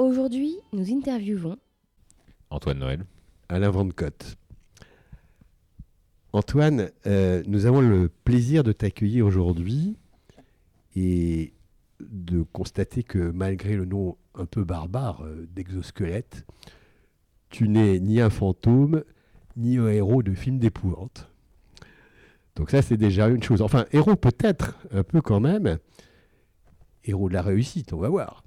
Aujourd'hui, nous interviewons Antoine Noël. Alain Van Cotte. Antoine, euh, nous avons le plaisir de t'accueillir aujourd'hui et de constater que malgré le nom un peu barbare euh, d'exosquelette, tu n'es ni un fantôme, ni un héros de film d'épouvante. Donc ça, c'est déjà une chose. Enfin, héros peut-être, un peu quand même. Héros de la réussite, on va voir.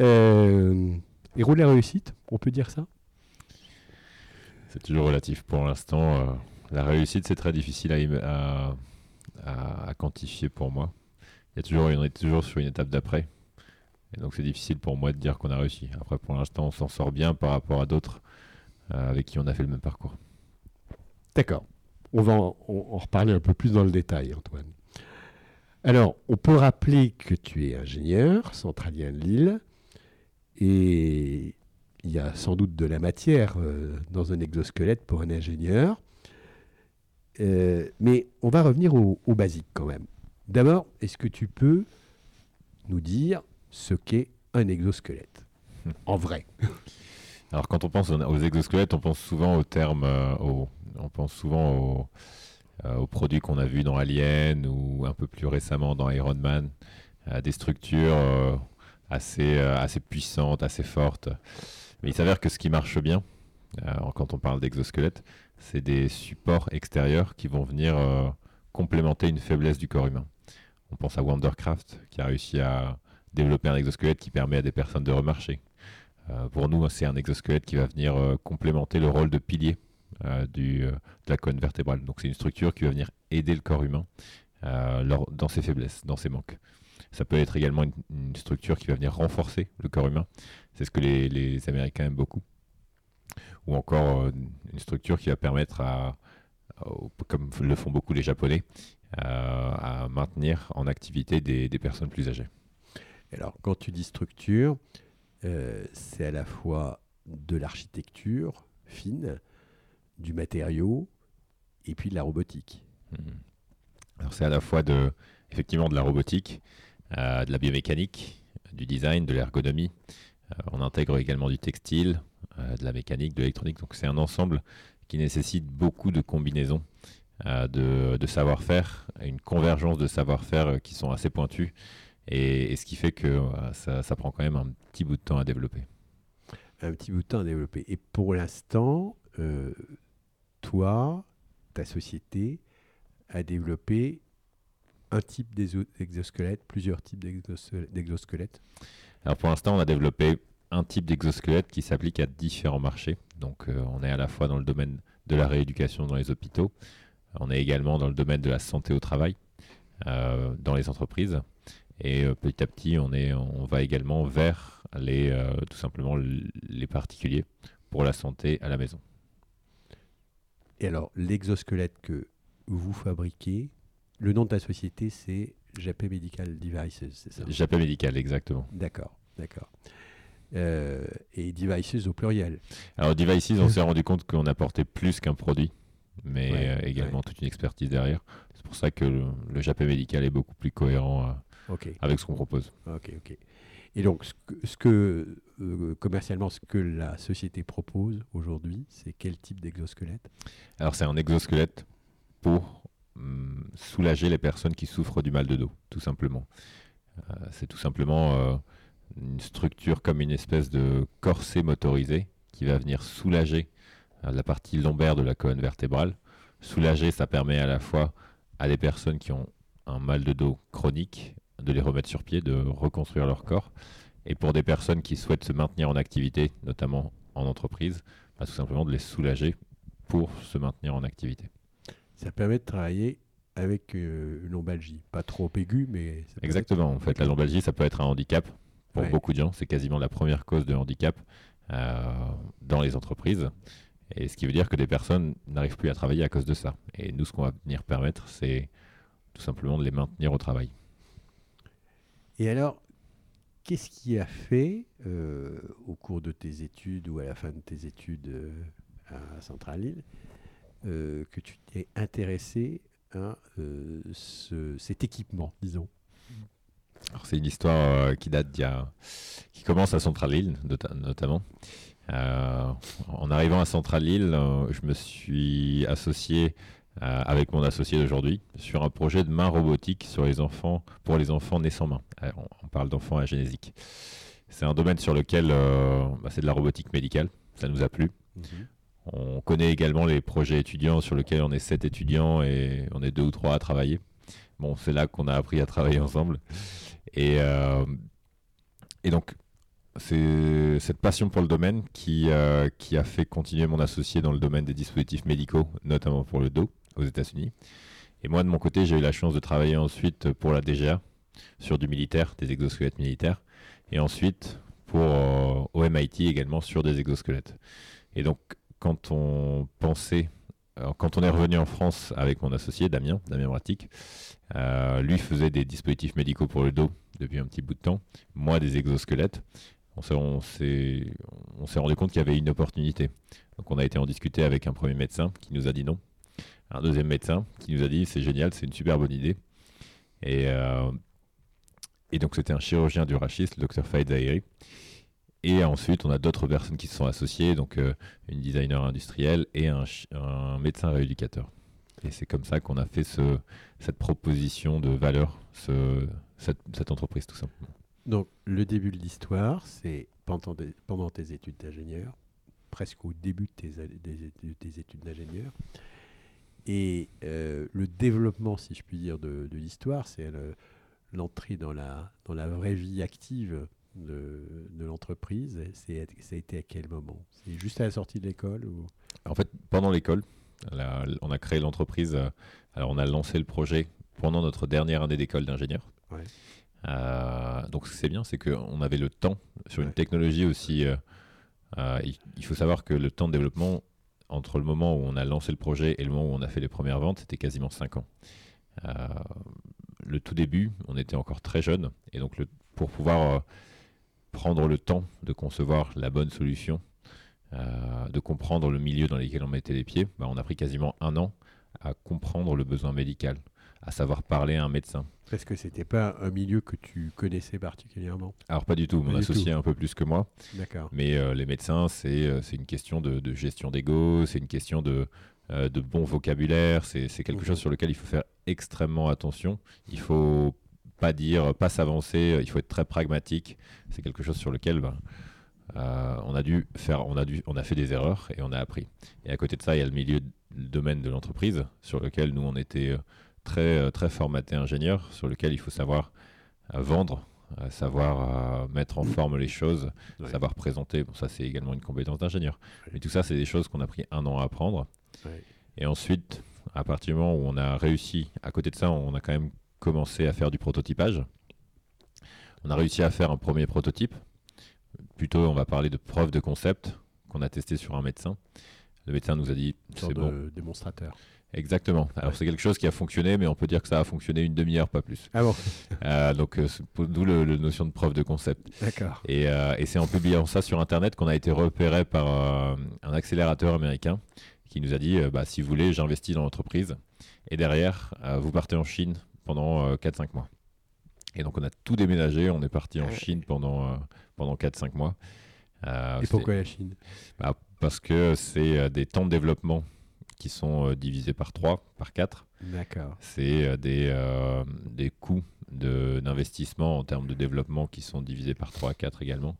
Euh, héros de la réussite, on peut dire ça? C'est toujours relatif. Pour l'instant, euh, la réussite, c'est très difficile à, quantifier pour moi. Il y a toujours, on est toujours sur une étape d'après. Et donc, c'est difficile pour moi de dire qu'on a réussi. Après, pour l'instant, on s'en sort bien par rapport à d'autres euh, avec qui on a fait le même parcours. D'accord. On va en reparler un peu plus dans le détail, Antoine. Alors, on peut rappeler que tu es ingénieur, centralien de Lille, et il y a sans doute de la matière euh, dans un exosquelette pour un ingénieur. Euh, mais on va revenir au, au basique quand même. D'abord, est-ce que tu peux nous dire ce qu'est un exosquelette En vrai? Alors, quand on pense aux aux exosquelettes, on pense souvent au terme, euh, on pense souvent au- euh, aux produits qu'on a vus dans Alien ou un peu plus récemment dans Iron Man, euh, des structures assez, euh, assez puissantes, assez fortes. Mais il s'avère que ce qui marche bien, euh, quand on parle d'exosquelette, c'est des supports extérieurs qui vont venir euh, complémenter une faiblesse du corps humain. On pense à Wondercraft, qui a réussi à développer un exosquelette qui permet à des personnes de remarcher. Pour nous, c'est un exosquelette qui va venir complémenter le rôle de pilier du, de la colonne vertébrale. Donc c'est une structure qui va venir aider le corps humain dans ses faiblesses, dans ses manques. Ça peut être également une, une structure qui va venir renforcer le corps humain. C'est ce que les, les Américains aiment beaucoup. Ou encore euh, une structure qui va permettre à, comme le font beaucoup les Japonais, euh, à maintenir en activité des, des personnes plus âgées. Alors, quand tu dis structure, euh, c'est à la fois de l'architecture fine, du matériau et puis de la robotique. Mhm. Alors c'est à la fois de, effectivement de la robotique, de la biomécanique, du design, de l'ergonomie. Euh, on intègre également du textile, euh, de la mécanique, de l'électronique. Donc c'est un ensemble qui nécessite beaucoup de combinaisons, euh, de, savoir-faire, une convergence de savoir-faire euh, qui sont assez pointus. Et, ce qui fait que euh, ça, prend quand même un petit bout de temps à développer. Un petit bout de temps à développer. Et pour l'instant, euh, toi, ta société a développé un type d'exo- d'exosquelette, plusieurs types d'exos- d'exosquelettes. Alors pour l'instant, on a développé un type d'exosquelette qui s'applique à différents marchés. Donc euh, on est à la fois dans le domaine de la rééducation dans les hôpitaux, on est également dans le domaine de la santé au travail, euh, dans les entreprises. Et euh, petit à petit, on, est, on va également vers les, tout simplement les particuliers pour la santé à la maison. Et alors, l'exosquelette que vous fabriquez, le nom de ta société, c'est Japé Medical Devices, c'est ça? J'appelle médical, exactement. D'accord, d'accord. Euh, et devices au pluriel. Alors Devices, on s'est rendu compte qu'on apportait plus qu'un produit, mais Ouais, euh, également ouais. toute une expertise derrière. C'est pour ça que le, le Japé médical est beaucoup plus cohérent euh, avec ce qu'on propose. ok, ok. Et donc, ce que, ce que, commercialement, ce que la société propose aujourd'hui, c'est quel type d'exosquelette? Alors c'est un exosquelette pour soulager les personnes qui souffrent du mal de dos, tout simplement. Euh, c'est tout simplement euh, une structure comme une espèce de corset motorisé qui va venir soulager euh, la partie lombaire de la colonne vertébrale. Soulager, ça permet à la fois à des personnes qui ont un mal de dos chronique de les remettre sur pied, de reconstruire leur corps. Et pour des personnes qui souhaitent se maintenir en activité, notamment en entreprise, bah, tout simplement de les soulager pour se maintenir en activité. Ça permet de travailler avec euh, une lombalgie, pas trop aiguë, mais... Exactement, en fait la lombalgie, ça peut être un handicap pour beaucoup de gens, c'est quasiment la première cause de handicap euh, dans les entreprises. Et ce qui veut dire que des personnes n'arrivent plus à travailler à cause de ça. Et nous, ce qu'on va venir permettre, c'est tout simplement de les maintenir au travail. Et alors, qu'est-ce qui a fait, euh, au cours de tes études ou à la fin de tes études à Centrale-Île, euh, que tu t'es intéressé à cet équipement, disons c'est une histoire qui date d'il qui commence à Centrale-Île notamment. en arrivant à Centrale-Île, je me suis associé euh, avec mon associé d'aujourd'hui sur un projet de main robotique sur les enfants, pour les enfants nés sans main. Euh, on, parle d'enfants agénésiques. C'est un domaine sur lequel euh, bah, c'est de la robotique médicale. Ça nous a plu. Mhm. On connaît également les projets étudiants sur lesquels on est sept étudiants et on est deux ou trois à travailler. Bon, c'est là qu'on a appris à travailler ensemble. Et, et donc, c'est cette passion pour le domaine qui, qui a fait continuer mon associé dans le domaine des dispositifs médicaux, notamment pour le dos aux États-Unis. Et moi, de mon côté, j'ai eu la chance de travailler ensuite pour la DGA sur du militaire, des exosquelettes militaires, et ensuite pour euh, au MIT également sur des exosquelettes. Et donc, quand on pensait, quand on est revenu en France avec mon associé Damien, Damien Bratic, euh, lui faisait des dispositifs médicaux pour le dos depuis un petit bout de temps, moi des exosquelettes. On s'est rendu compte qu'il y avait une opportunité. Donc on a été en discuter avec un premier médecin qui nous a dit non, un deuxième médecin qui nous a dit c'est génial, c'est une super bonne idée. Et, euh, donc c'était un chirurgien du rachis, le docteur Faïd Zahiri. Et ensuite, on a d'autres personnes qui se sont associées, donc euh, une designer industrielle et un, médecin rééducateur. Et c'est comme ça qu'on a fait ce, cette proposition de valeur, ce, cette, entreprise tout simplement. Donc le début de l'histoire, c'est pendant, tes études d'ingénieur, presque au début de tes, de tes études d'ingénieur. Et euh, le développement, si je puis dire, de, l'histoire, c'est l'entrée dans la vraie vie active de, de l'entreprise. Ça a été à quel moment? C'est juste à la sortie de l'école ou... En fait, pendant l'école, on a créé l'entreprise. Euh, alors, on a lancé le projet pendant notre dernière année d'école d'ingénieur. Euh, donc, c'est bien, c'est qu'on avait le temps sur une technologie aussi. il, faut savoir que le temps de développement, entre le moment où on a lancé le projet et le moment où on a fait les premières ventes, c'était quasiment 5 ans. Euh, le tout début, on était encore très jeune, et donc le, pour pouvoir euh, prendre le temps de concevoir la bonne solution, euh, de comprendre le milieu dans lequel on mettait les pieds, bah, on a pris quasiment un an à comprendre le besoin médical, à savoir parler à un médecin. Parce que c'était pas un milieu que tu connaissais particulièrement Alors pas du tout, mon associé un peu plus que moi. D'accord. Mais euh, les médecins, c'est euh, une question de, gestion d'ego, c'est une question de, euh, de bon vocabulaire, c'est quelque chose sur lequel il faut faire extrêmement attention. Il faut pas dire, pas s'avancer, il faut être très pragmatique. C'est quelque chose sur lequel ben, on a dû faire, on a dû, on a fait des erreurs et on a appris. Et à côté de ça, il y a le milieu, le domaine de l'entreprise sur lequel nous on était très, euh, très formaté ingénieur sur lequel il faut savoir euh, vendre, euh, savoir mettre en forme les choses, savoir présenter. Bon, ça, c'est également une compétence d'ingénieur. Mais tout ça, c'est des choses qu'on a pris un an à apprendre. Et ensuite, à partir du moment où on a réussi, à côté de ça, on a quand même commencé à faire du prototypage. On a réussi à faire un premier prototype. Plutôt, on va parler de preuve de concept qu'on a testé sur un médecin. Le médecin nous a dit c'est bon. démonstrateur. Exactement. Alors c'est quelque chose qui a fonctionné, mais on peut dire que ça a fonctionné une demi-heure, pas plus. Ah bon euh, Donc euh, d'où la notion de preuve de concept. D'accord. Et, euh, et c'est en publiant ça sur Internet qu'on a été repéré par un accélérateur américain qui nous a dit, bah, si vous voulez, j'investis dans l'entreprise. Et derrière, vous partez en Chine pendant 4-5 mois. Et donc on a tout déménagé, on est parti en ah Chine pendant, pendant 4-5 mois. et pourquoi la Chine? Bah, Parce que c'est des temps de développement qui sont euh, divisés par 3, par 4. D'accord. C'est euh, des, euh, des coûts d'investissement en termes de développement qui sont divisés par 3 à 4 également.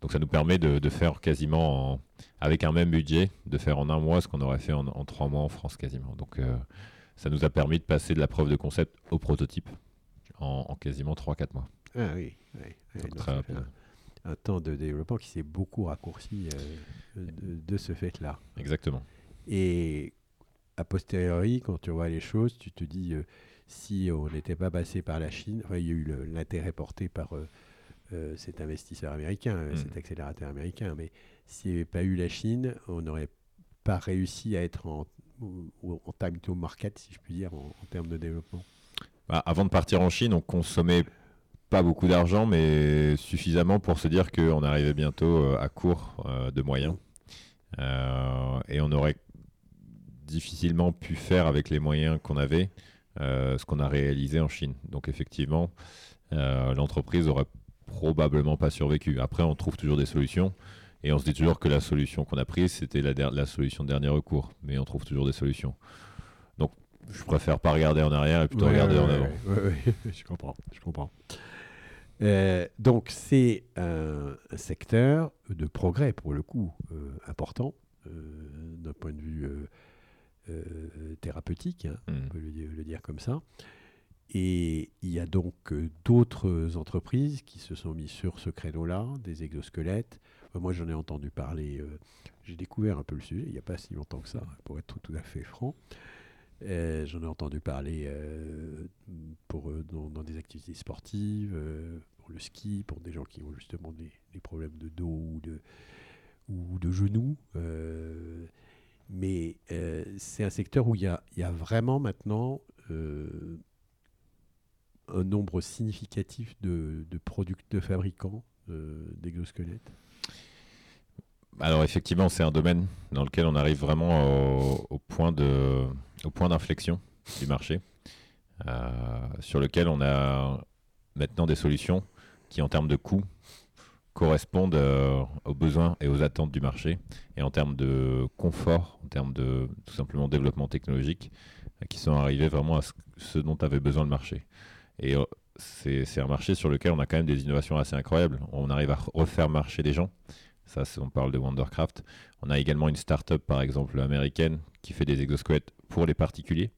Donc ça nous permet de, faire quasiment, avec un même budget, de faire en un mois ce qu'on aurait fait en, trois mois en France quasiment. Donc euh, ça nous a permis de passer de la preuve de concept au prototype en, quasiment 3-4 mois. Ah oui, très rapide. Un, temps de développement qui s'est beaucoup raccourci euh, de, ce fait-là. Exactement. Et a posteriori, quand tu vois les choses, tu te dis, euh, si on n'était pas passé par la Chine, il y a eu l'intérêt porté par euh, cet investisseur américain, euh, cet accélérateur américain. Mais s'il n'y avait pas eu la Chine, on n'aurait pas réussi à être en, en time to market, si je puis dire, en, termes de développement. Bah, avant de partir en Chine, on consommait pas beaucoup d'argent, mais suffisamment pour se dire qu'on arrivait bientôt euh, à court de moyens. et on aurait difficilement pu faire avec les moyens qu'on avait ce qu'on a réalisé en Chine. Donc effectivement, l'entreprise aurait probablement pas survécu. Après, on trouve toujours des solutions. Et on se dit toujours que la solution qu'on a prise, c'était la, la, solution de dernier recours. Mais on trouve toujours des solutions. Donc, je préfère pas regarder en arrière et plutôt regarder en avant. Oui, je comprends. Je comprends. Euh, donc, c'est un secteur de progrès, pour le coup, euh, important, euh, d'un point de vue thérapeutique, hein, on mm. peut le, dire comme ça. Et il y a donc d'autres entreprises qui se sont mises sur ce créneau-là, des exosquelettes. Moi, j'en ai entendu parler, euh, j'ai découvert un peu le sujet, il n'y a pas si longtemps que ça, pour être tout, à fait franc. Euh, j'en ai entendu parler pour, dans, des activités sportives, pour le ski, pour des gens qui ont justement des, problèmes de dos ou de, ou de genoux. mais c'est un secteur où il y a, y a, vraiment maintenant un nombre significatif de, de, de fabricants d'exosquelettes alors effectivement, c'est un domaine dans lequel on arrive vraiment au, point d'inflexion du marché, euh, sur lequel on a maintenant des solutions qui, en termes de coûts, correspondent euh, aux besoins et aux attentes du marché, et en termes de confort, en termes de tout simplement développement technologique, qui sont arrivés vraiment à ce dont avait besoin le marché. Et euh, c'est un marché sur lequel on a quand même des innovations assez incroyables. On arrive à refaire marcher des gens. Ça, on parle de Wondercraft. On a également une start-up, par exemple, américaine, qui fait des exosquelettes pour les particuliers,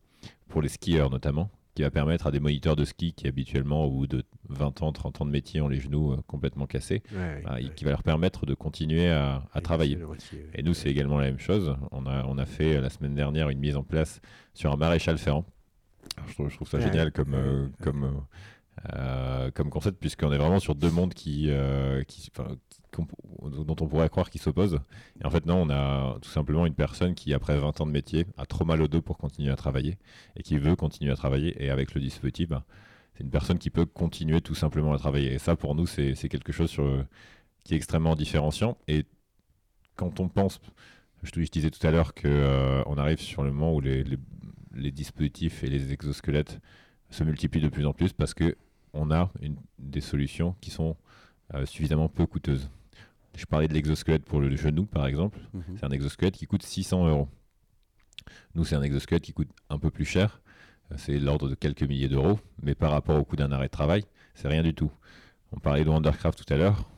pour les skieurs notamment, qui va permettre à des moniteurs de ski qui habituellement, au bout de 20 ans, 30 ans de métier, ont les genoux euh, complètement cassés, bah, qui va leur permettre de continuer à, travailler. Et nous, c'est également la même chose. On a, on a fait euh, la semaine dernière une mise en place sur un maréchal ferrand je trouve, ça génial comme, euh, comme, euh, euh, comme concept, puisqu'on est vraiment sur deux mondes qui, qui, dont on pourrait croire qu'ils s'opposent. Et en fait, non, on a tout simplement une personne qui, après 20 ans de métier, a trop mal au dos pour continuer à travailler et qui veut continuer à travailler. Et avec le dispositif, bah, c'est une personne qui peut continuer tout simplement à travailler. Et ça, pour nous, c'est quelque chose qui est extrêmement différenciant. Et quand on pense, je, disais tout à l'heure qu'on arrive sur le moment où les, les dispositifs et les exosquelettes se multiplient de plus en plus parce que on a une, des solutions qui sont euh, suffisamment peu coûteuses. Je parlais de l'exosquelette pour le genou, par exemple. Mhm. C'est un exosquelette qui coûte 600 euros. Nous, c'est un exosquelette qui coûte un peu plus cher. Euh, c'est l'ordre de quelques milliers d'euros. Mais par rapport au coût d'un arrêt de travail, c'est rien du tout. On parlait de Wondercraft tout à l'heure.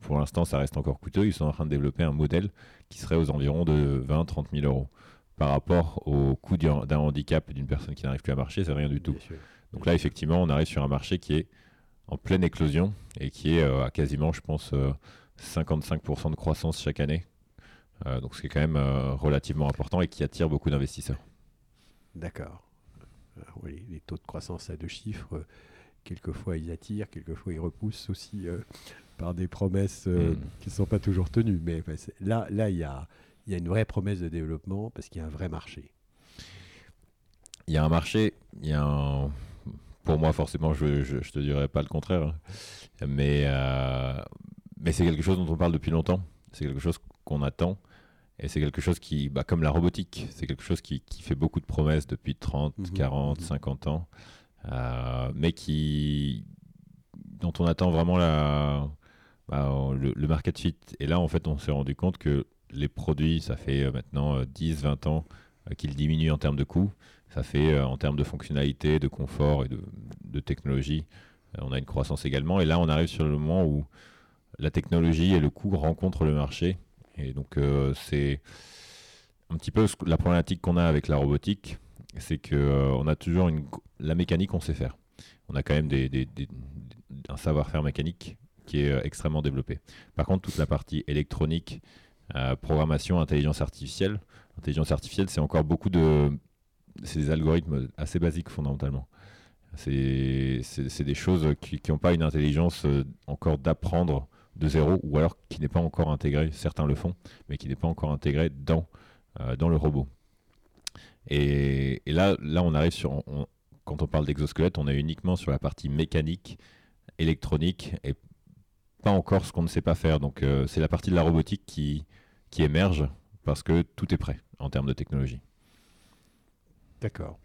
Pour l'instant, ça reste encore coûteux. Ils sont en train de développer un modèle qui serait aux environs de 20-30 000 euros par rapport au coût d'un handicap d'une personne qui n'arrive plus à marcher, c'est rien du tout. Donc là, effectivement, on arrive sur un marché qui est en pleine éclosion et qui est euh, à quasiment, je pense, 55% euh, de croissance chaque année. Euh, donc c'est quand même relativement important et qui attire beaucoup d'investisseurs. D'accord. oui, les taux de croissance à deux chiffres, quelquefois ils attirent, quelquefois ils repoussent aussi par des promesses hmm. qui ne sont pas toujours tenues. Mais là, là, il y a il y a une vraie promesse de développement parce qu'il y a un vrai marché. Il y a un marché, il y a un... pour moi forcément, je ne te dirais pas le contraire, hein. mais, euh, mais c'est quelque chose dont on parle depuis longtemps, c'est quelque chose qu'on attend, et c'est quelque chose qui, bah, comme la robotique, c'est quelque chose qui, qui, fait beaucoup de promesses depuis 30, 40, 50 ans, euh, mais qui, dont on attend vraiment la, bah, le, le, market fit. Et là, en fait, on s'est rendu compte que les produits, ça fait euh, maintenant 10-20 euh, ans qu'il diminue en termes de coût. Ça fait en termes de fonctionnalité, de confort et de, technologie, on a une croissance également. Et là, on arrive sur le moment où la technologie et le coût rencontrent le marché. Et donc, c'est un petit peu la problématique qu'on a avec la robotique, c'est qu'on a toujours la mécanique, on sait faire. On a quand même un savoir-faire mécanique qui est extrêmement développé. Par contre, toute la partie électronique, euh, programmation, intelligence artificielle. Intelligence artificielle, c'est encore beaucoup de. C'est des algorithmes assez basiques fondamentalement. C'est des choses qui n'ont pas une intelligence euh, encore d'apprendre de zéro, ou alors qui n'est pas encore intégrée, certains le font, mais qui n'est pas encore intégrée dans, euh, dans le robot. Et, là, là, on arrive sur. quand on parle d'exosquelette, on est uniquement sur la partie mécanique, électronique, et pas encore ce qu'on ne sait pas faire. Donc, c'est la partie de la robotique qui, qui émerge parce que tout est prêt en termes de technologie. D'accord.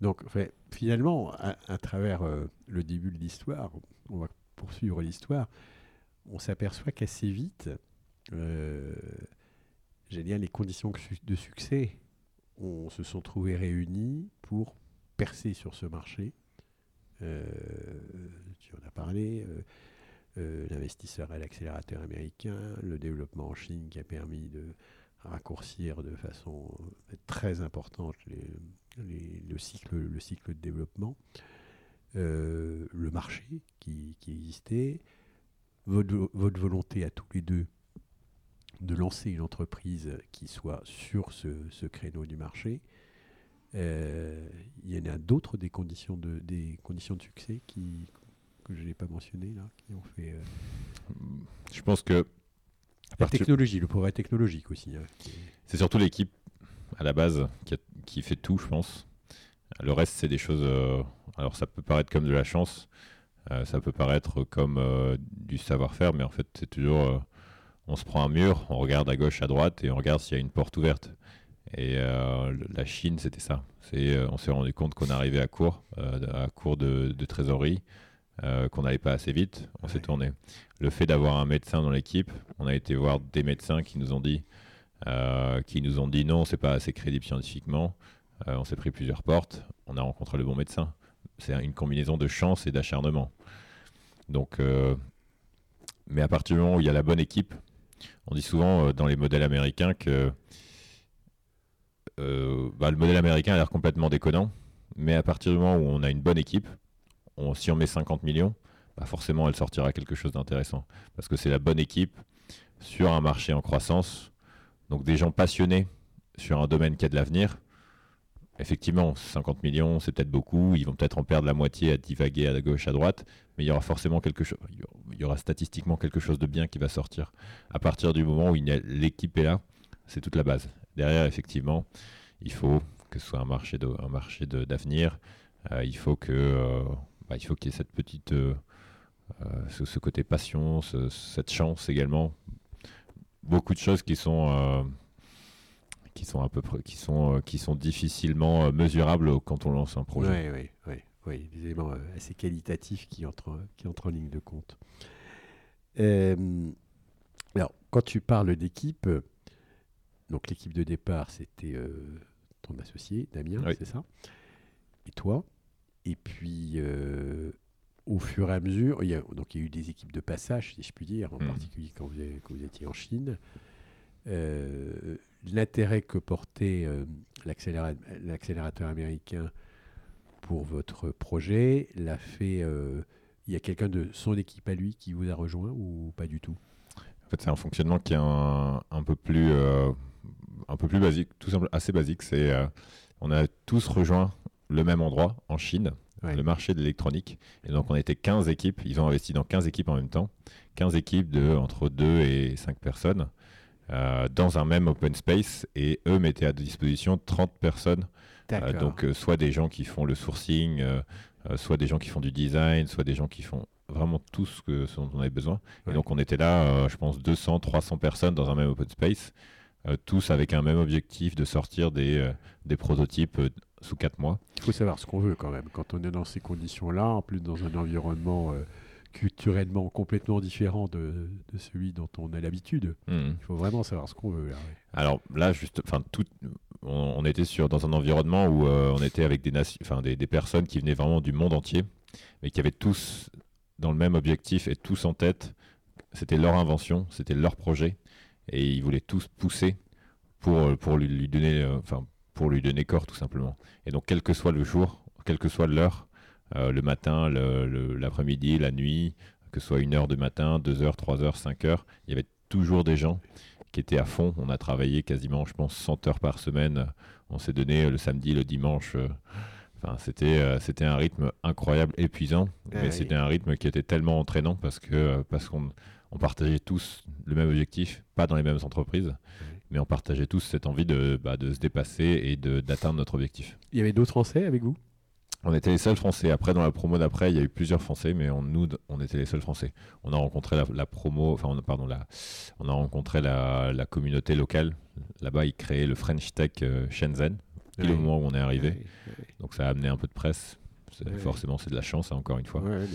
Donc finalement, à, travers euh, le début de l'histoire, on va poursuivre l'histoire, on s'aperçoit qu'assez vite, euh, dire, les conditions de succès on se sont trouvées réunies pour percer sur ce marché. Euh, tu en as parlé. Euh, l'investisseur à l'accélérateur américain, le développement en Chine qui a permis de raccourcir de façon très importante le, cycle, le cycle de développement, euh, le marché qui, existait, votre, volonté à tous les deux de lancer une entreprise qui soit sur ce, créneau du marché. Euh, il y en a d'autres des conditions de, des conditions de succès qui, que je n'ai pas mentionné là, qui ont fait. Euh, je pense que. La technologie, le progrès technologique aussi. Hein, c'est surtout l'équipe à la base qui, fait tout, je pense. Le reste, c'est des choses. Euh, alors, ça peut paraître comme de la chance, euh, ça peut paraître comme du savoir-faire, mais en fait, c'est toujours. on se prend un mur, on regarde à gauche, à droite et on regarde s'il y a une porte ouverte. Et la Chine, c'était ça. on s'est rendu compte qu'on arrivait à court, à court de, de trésorerie. Euh, qu'on n'allait pas assez vite, on s'est tourné. Le fait d'avoir un médecin dans l'équipe, on a été voir des médecins qui nous ont dit, euh, qui nous ont dit non, c'est pas assez crédible scientifiquement. Euh, on s'est pris plusieurs portes, on a rencontré le bon médecin. C'est une combinaison de chance et d'acharnement. Donc, mais à partir du moment où il y a la bonne équipe, on dit souvent dans les modèles américains que bah, le modèle américain a l'air complètement déconnant, mais à partir du moment où on a une bonne équipe, si on met 50 millions, bah forcément elle sortira quelque chose d'intéressant. Parce que c'est la bonne équipe sur un marché en croissance. Donc des gens passionnés sur un domaine qui a de l'avenir. Effectivement, 50 millions, c'est peut-être beaucoup. Ils vont peut-être en perdre la moitié à divaguer à gauche, à droite. Mais il y aura forcément quelque chose. Il y aura statistiquement quelque chose de bien qui va sortir. À partir du moment où l'équipe est là, c'est toute la base. Derrière, effectivement, il faut que ce soit un marché d'avenir. Euh, il faut que euh, bah, il faut qu'il y ait cette petite, euh, euh, ce, côté passion, cette chance également. Beaucoup de choses qui sont euh, qui sont à peu près, qui sont, qui sont difficilement mesurables quand on lance un projet. Oui, oui, oui, oui, des éléments assez qualitatifs qui entrent, qui entrent en ligne de compte. alors, quand tu parles d'équipe, donc l'équipe de départ, c'était ton associé, Damien, c'est ça? Et toi? Et puis, euh, au fur et à mesure, il y, a, donc, il y a eu des équipes de passage, si je puis dire, en hmm. particulier quand vous, étiez en Chine. Euh, l'intérêt que portait euh, l'accélérateur américain pour votre projet l'a fait. il y a quelqu'un de son équipe à lui qui vous a rejoint ou pas du tout? En fait, c'est un fonctionnement qui est un, un peu plus, un peu plus basique, tout simplement assez basique. C'est on a tous rejoint le même endroit, en Chine, le marché de l'électronique. Et donc, on était 15 équipes. Ils ont investi dans 15 équipes en même temps. 15 équipes de entre 2 et 5 personnes euh, dans un même open space. Et eux mettaient à disposition 30 personnes. Euh, donc, euh, soit des gens qui font le sourcing, soit des gens qui font du design, soit des gens qui font vraiment tout ce, que, dont on avait besoin. Et donc, on était là, je pense, 200, 300 personnes dans un même open space. tous avec un même objectif de sortir des, des prototypes sous 4 mois. Il faut savoir ce qu'on veut quand même. Quand on est dans ces conditions-là, en plus dans un environnement euh, culturellement complètement différent de, de, celui dont on a l'habitude, hmm. il faut vraiment savoir ce qu'on veut. Alors là, juste, enfin, tout, on, on était sur, dans un environnement où euh, on était avec des, des, des personnes qui venaient vraiment du monde entier, mais qui avaient tous dans le même objectif et tous en tête. C'était leur invention, c'était leur projet, et ils voulaient tous pousser pour, euh, pour lui, lui donner, enfin, pour lui donner corps tout simplement. Et donc, quel que soit le jour, quelle que soit l'heure, euh, le matin, l'après-midi, la nuit, que ce soit une heure du matin, deux heures, trois heures, cinq heures, il y avait toujours des gens qui étaient à fond. On a travaillé quasiment, je pense, 100 heures par semaine. On s'est donné le samedi, le dimanche. euh, Enfin, c'était euh, c'était un rythme incroyable, épuisant, Ah mais oui. c'était un rythme qui était tellement entraînant parce que parce qu'on on partageait tous le même objectif, pas dans les mêmes entreprises, mais on partageait tous cette envie de, bah, de se dépasser et d'atteindre notre objectif. Il y avait d'autres Français avec vous? On était les seuls Français. Après, dans la promo d'après, il y a eu plusieurs Français, mais on, nous, on était les seuls Français. On a rencontré la, la promo, enfin, on, pardon, la, on a rencontré la, la communauté locale. Là-bas, ils créaient le French Tech euh, Shenzhen, au Ouais. moment où on est arrivé. Donc, ça a amené un peu de presse. Ouais. Forcément, c'est de la chance, hein, encore une fois. ouais.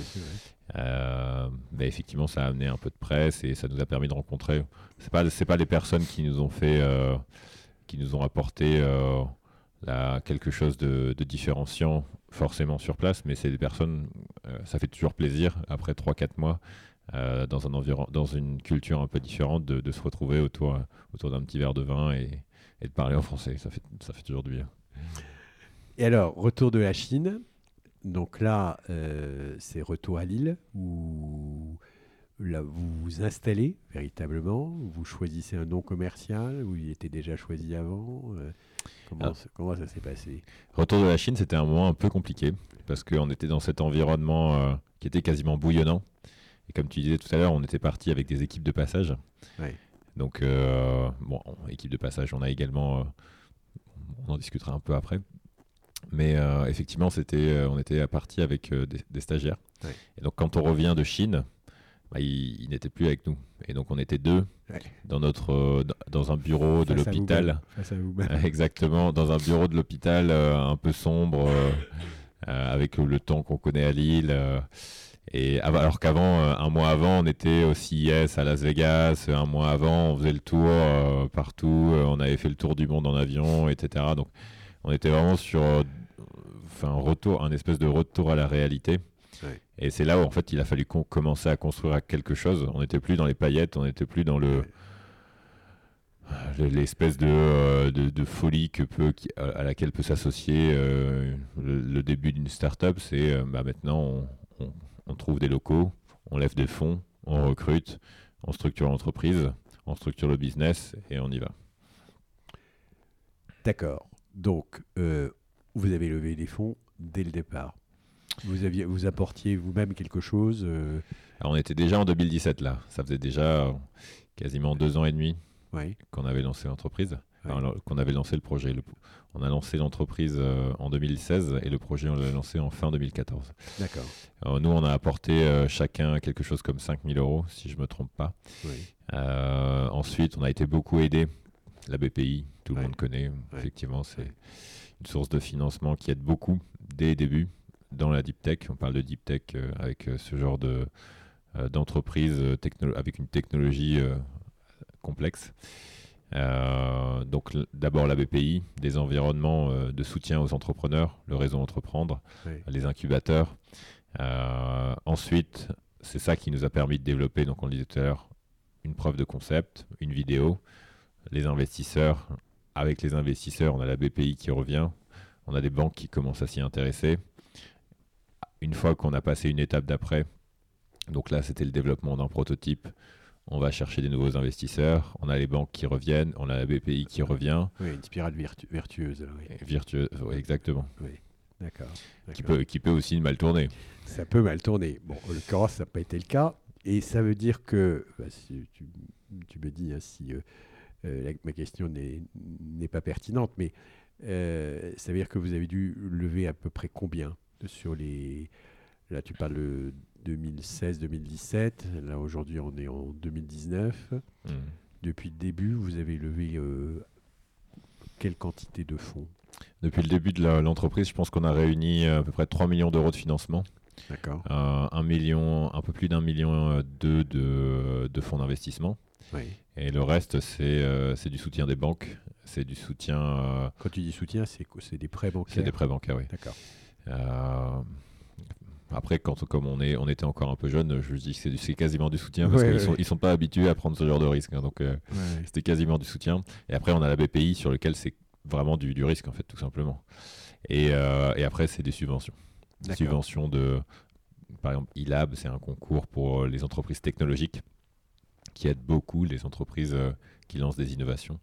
Euh, mais effectivement, ça a amené un peu de presse et ça nous a permis de rencontrer. C'est pas, c'est pas les personnes qui nous ont fait, euh, qui nous ont apporté euh, la- quelque chose de, de différenciant forcément sur place, mais c'est des personnes. ça fait toujours plaisir après 3-4 mois. dans, un environ, dans une culture un peu différente, de, de se retrouver autour, autour d'un petit verre de vin et, et de parler en français. Ça fait, ça fait toujours du bien. Et alors, retour de la Chine. Donc là, euh, c'est retour à Lille où là, vous vous installez véritablement. Vous choisissez un nom commercial ou il était déjà choisi avant. euh, comment, Ah. ça- comment ça s'est passé? Retour de la Chine, c'était un moment un peu compliqué parce qu'on était dans cet environnement euh, qui était quasiment bouillonnant. Et comme tu disais tout à l'heure, on était parti avec des équipes de passage. Ouais. Donc, bon, équipe de passage, on a également, on en discutera un peu après. Mais euh, effectivement, c'était, euh, on était parti avec euh, des, des stagiaires. Ouais. Et donc, quand on revient de Chine, bah, ils, ils n'étaient plus avec nous. Et donc, on était deux Ouais. dans, notre, dans un bureau de l'hôpital. Exactement, dans un bureau de l'hôpital un peu sombre, avec le temps qu'on connaît à Lille. et alors qu'avant, un mois avant, on était au CIS à Las Vegas. Un mois avant, on faisait le tour euh, partout. on avait fait le tour du monde en avion, etc. Donc, on était vraiment sur, enfin, un retour, un espèce de retour à la réalité. Et c'est là où en fait, il a fallu commencer à construire quelque chose. On n'était plus dans les paillettes, on n'était plus dans le l'espèce de, euh, de, de folie que peut, qui- à à laquelle peut s'associer euh, le, le début d'une start-up, c'est euh, bah, maintenant on, on- on trouve des locaux, on lève des fonds, on recrute, on structure l'entreprise, on structure le business et on y va. D'accord. Donc, euh, vous avez levé des fonds dès le départ. Vous, aviez, vous apportiez vous-même quelque chose euh, Alors, on était déjà en 2017 là, ça faisait déjà euh, quasiment deux ans et demi qu'on avait lancé l'entreprise, enfin, qu'on avait lancé le projet. Le- on a lancé l'entreprise euh, en 2016 et le projet on l'a lancé en fin 2014. D'accord. Alors, nous, on a apporté euh, chacun quelque chose comme 5000 euros, si je me trompe pas. Oui. Euh, ensuite, on a été beaucoup aidé. La BPI, tout le monde connaît. Effectivement, c'est. Une source de financement qui aide beaucoup dès le début dans la deep tech. On parle de deep tech euh, avec euh, ce genre de euh, d'entreprise avec une technologie complexe. Euh, donc d'abord la BPI, des environnements euh, de soutien aux entrepreneurs, le réseau Entreprendre, les incubateurs. Euh, ensuite, c'est ça qui nous a permis de développer, donc on le disait tout à l'heure, une preuve de concept, une vidéo, les investisseurs. Avec les investisseurs, on a la BPI qui revient, on a des banques qui commencent à s'y intéresser. Une fois qu'on a passé une étape d'après, donc là c'était le développement d'un prototype, on va chercher des nouveaux investisseurs, on a les banques qui reviennent, on a la BPI qui revient, Oui, une spirale vertu- vertueuse. oui. et virtueux, ouais, exactement, D'accord. qui d'accord. peut, qui peut aussi mal tourner. Ça peut mal tourner. Bon, en l'occurrence, ça n'a pas été le cas. Et ça veut dire que, bah, si tu, tu me dis hein, si euh, la- ma question n'est pas pertinente, mais euh, ça veut dire que vous avez dû lever à peu près combien sur les... Là, tu parles de 2016-2017. Là, aujourd'hui, on est en 2019. Hmm. Depuis le début, vous avez levé euh, quelle quantité de fonds? Depuis le début de l'entreprise, je pense qu'on a réuni euh, à peu près 3 millions d'euros de financement, D'accord. euh, un million, un peu plus d'un million euh, deux de, de fonds d'investissement. Oui. Et le reste, c'est euh, du soutien des banques C'est du soutien. euh, Quand tu dis soutien, c'est des prêts bancaires? C'est des prêts bancaires, oui. D'accord. Euh, après, quand, comme on, est, on était encore un peu jeune, je dis que c'est quasiment du soutien parce Ouais, qu'ils ouais, sont, ouais. ils sont pas habitués à prendre ce genre de risque. hein, donc, euh, c'était quasiment du soutien. Et après, on a la BPI sur lequel c'est vraiment du, du risque, en fait, tout simplement. Et, euh, et après, c'est des subventions. Des subventions de, par exemple, ILAB, c'est un concours pour les entreprises technologiques qui aide beaucoup les entreprises euh, qui lancent des innovations.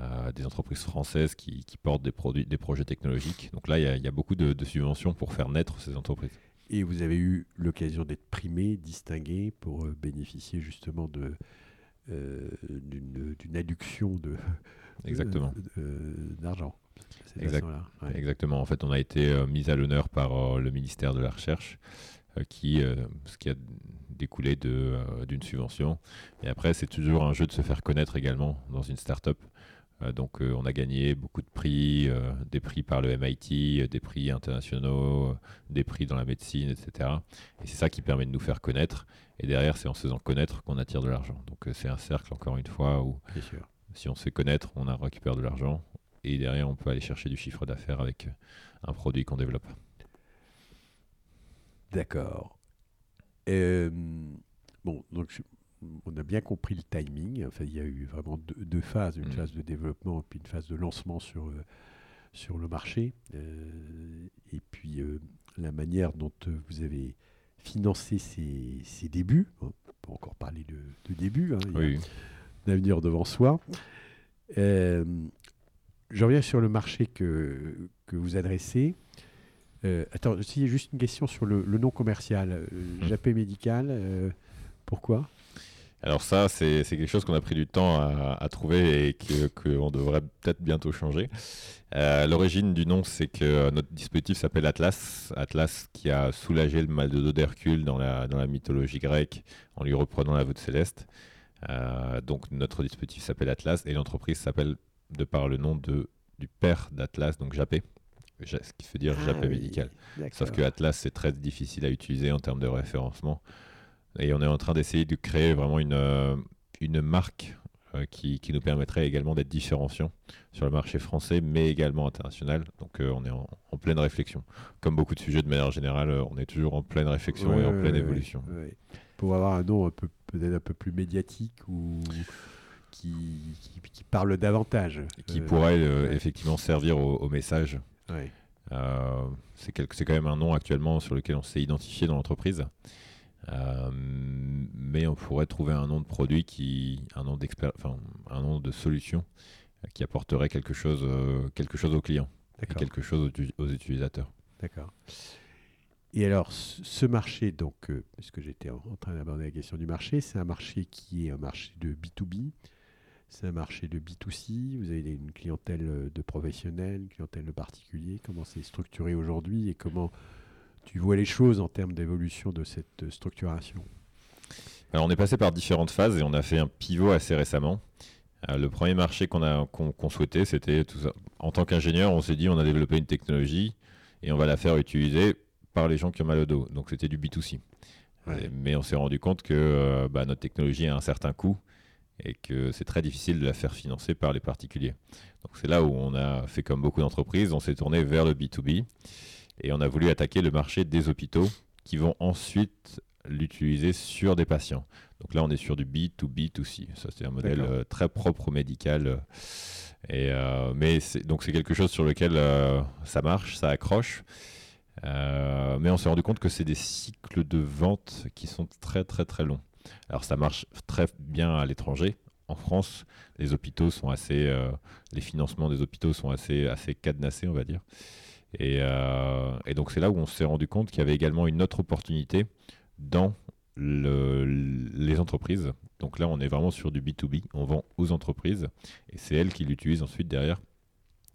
Euh, des entreprises françaises qui, qui portent des, produits, des projets technologiques. Donc là, il y a- il y, a beaucoup de, de subventions pour faire naître ces entreprises. Et vous avez eu l'occasion d'être primé, distingué pour euh, bénéficier justement de euh, d'une adduction de Exactement. d'argent. Exact. Ouais. Exactement. En fait, on a été mis à l'honneur par le ministère de la Recherche, qui, ce qui a découlé de, euh, d'une subvention. Et après, c'est toujours un jeu de se faire connaître également dans une start-up. Euh, donc, euh, on a gagné beaucoup de prix, des prix par le MIT, des prix internationaux, des prix dans la médecine, etc. Et c'est ça qui permet de nous faire connaître. Et derrière, c'est en se faisant connaître qu'on attire de l'argent. Donc, c'est un cercle, encore une fois, où sûr. si on se fait connaître, on a récupère de l'argent et derrière on peut aller chercher du chiffre d'affaires avec un produit qu'on développe. D'accord. Euh, bon, donc je- on a bien compris le timing. Enfin, il y a eu vraiment deux, deux phases, une Mhm. phase de développement et puis une phase de lancement sur, euh, sur le marché. Euh, et puis euh, la manière dont vous avez financé ces, ces débuts. hein. On peut encore parler de, de début. hein, il y a Oui, un avenir devant soi. Euh, je reviens sur le marché que, que vous adressez. Euh, attends, si, juste une question sur le, le nom commercial. Euh, Hmm. Japé Médical, euh, pourquoi? Alors ça c'est quelque chose qu'on a pris du temps à, à trouver et que qu'on devrait peut-être bientôt changer. Euh, L'origine du nom c'est que notre dispositif s'appelle Atlas, Atlas qui a soulagé le mal de dos d'Hercule dans la, dans la mythologie grecque en lui reprenant la voûte céleste. Euh, donc notre dispositif s'appelle Atlas et l'entreprise s'appelle de par le nom de, du père d'Atlas, donc Japé, Ce qui veut dire Ah oui, médical. Sauf que Atlas, c'est très difficile à utiliser en termes de référencement. Et on est en train d'essayer de créer vraiment une, euh, une marque euh, qui, qui nous permettrait également d'être différenciant sur le marché français, mais également international. Donc euh, on est en, en pleine réflexion. Comme beaucoup de sujets de manière générale, on est toujours en pleine réflexion et en Ouais, pleine ouais, évolution. Pour avoir un nom un peu peut-être un peu plus médiatique ou qui, qui, qui parle davantage. Qui Euh, pourrait euh, effectivement servir au, au message. Euh, c'est quand même un nom actuellement sur lequel on s'est identifié dans l'entreprise. Euh, mais on pourrait trouver un nom de produit qui, un nom d'expert, enfin un nom de solution qui apporterait quelque chose, euh, quelque chose aux clients et quelque chose aux, aux utilisateurs. D'accord. Et alors, ce marché, donc, puisque j'étais en, en train d'aborder la question du marché, c'est un marché qui est un marché de B2B, c'est un marché de B2C, vous avez une clientèle euh, de professionnels, une clientèle de particuliers, comment c'est structuré aujourd'hui et comment tu vois les choses en termes d'évolution de cette euh, structuration? Alors on est passé par différentes phases et on a fait un pivot assez récemment. Euh, le premier marché qu'on a qu'on souhaitait, c'était tout ça. En tant qu'ingénieur, on s'est dit on a développé une technologie et on va la faire utiliser par les gens qui ont mal au dos. Donc c'était du B2C. Ouais. Euh, Mais on s'est rendu compte que euh, bah, notre technologie a un certain coût et que c'est très difficile de la faire financer par les particuliers. Donc c'est là où on a fait comme beaucoup d'entreprises, on s'est tourné vers le B2B et on a voulu attaquer le marché des hôpitaux qui vont ensuite l'utiliser sur des patients. Donc là, on est sur du B2B2C. Ça, c'est un modèle euh, très propre au médical. euh, et, euh, mais c'est, donc c'est quelque chose sur lequel euh, ça marche, ça accroche. Mais on s'est rendu compte que c'est des cycles de vente qui sont très très très longs. Alors ça marche très bien à l'étranger. En France, les hôpitaux sont assez, euh, les financements des hôpitaux sont assez assez cadenassés, on va dire. Et, euh, et donc c'est là où on s'est rendu compte qu'il y avait également une autre opportunité dans le- les entreprises. Donc là, on est vraiment sur du B2B. On vend aux entreprises et c'est elles qui l'utilisent ensuite derrière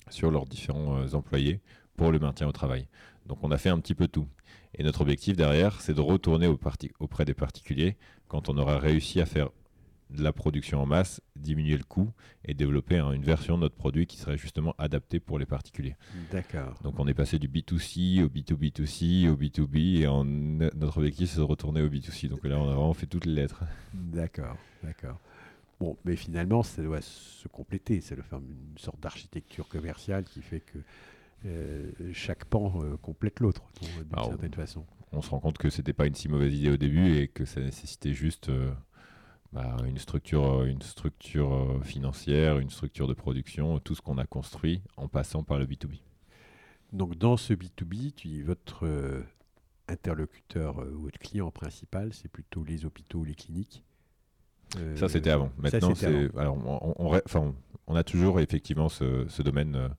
sur leurs différents euh, employés pour le maintien au travail. Donc on a fait un petit peu tout. Et notre objectif derrière, c'est de retourner au parti- auprès des particuliers quand on aura réussi à faire de la production en masse, diminuer le coût et développer hein, une version de notre produit qui serait justement adaptée pour les particuliers. D'accord. Donc on est passé du B2C au B2B2C au B2B et notre objectif c'est de retourner au B2C. Donc là on a vraiment fait toutes les lettres. D'accord, d'accord. Bon, mais finalement, ça doit se compléter. Ça doit faire une sorte d'architecture commerciale qui fait que euh, chaque pan euh, complète l'autre, d'une Alors, certaine façon. On se rend compte que c'était pas une si mauvaise idée au début et que ça nécessitait juste euh, bah, une structure, euh, une structure euh, financière, une structure de production, tout ce qu'on a construit en passant par le B2B. Donc, dans ce B2B, tu, votre euh, interlocuteur euh, ou votre client principal, c'est plutôt les hôpitaux, les cliniques. Euh, Ça, c'était avant. Maintenant, c'est. Alors, on, on, on- enfin, on- on a toujours effectivement ce, ce domaine. euh,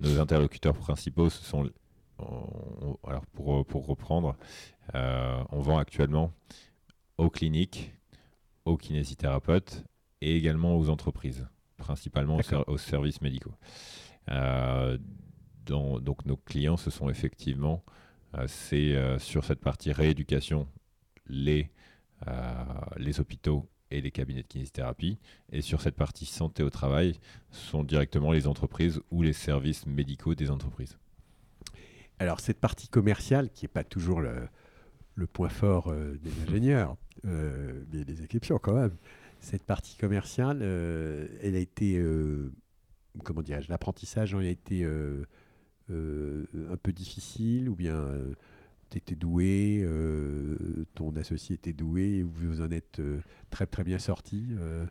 nos interlocuteurs principaux, ce sont. on- on- alors, pour, pour reprendre, euh, on vend actuellement aux cliniques, aux kinésithérapeutes et également aux entreprises, principalement aux, ser- aux services médicaux. Euh, dans- donc, nos clients, ce sont effectivement. euh, c'est euh, sur cette partie rééducation, les, euh, les hôpitaux et les cabinets de kinésithérapie. Et sur cette partie santé au travail, sont directement les entreprises ou les services médicaux des entreprises. Alors, cette partie commerciale, qui n'est pas toujours le, le point fort euh, des ingénieurs, euh, mais des exceptions quand même. Cette partie commerciale, euh, elle a été, euh, comment dirais-je, l'apprentissage en a été un peu difficile ou bien tu étais doué, euh, ton associé était doué, et vous en êtes euh, très très bien sorti. euh,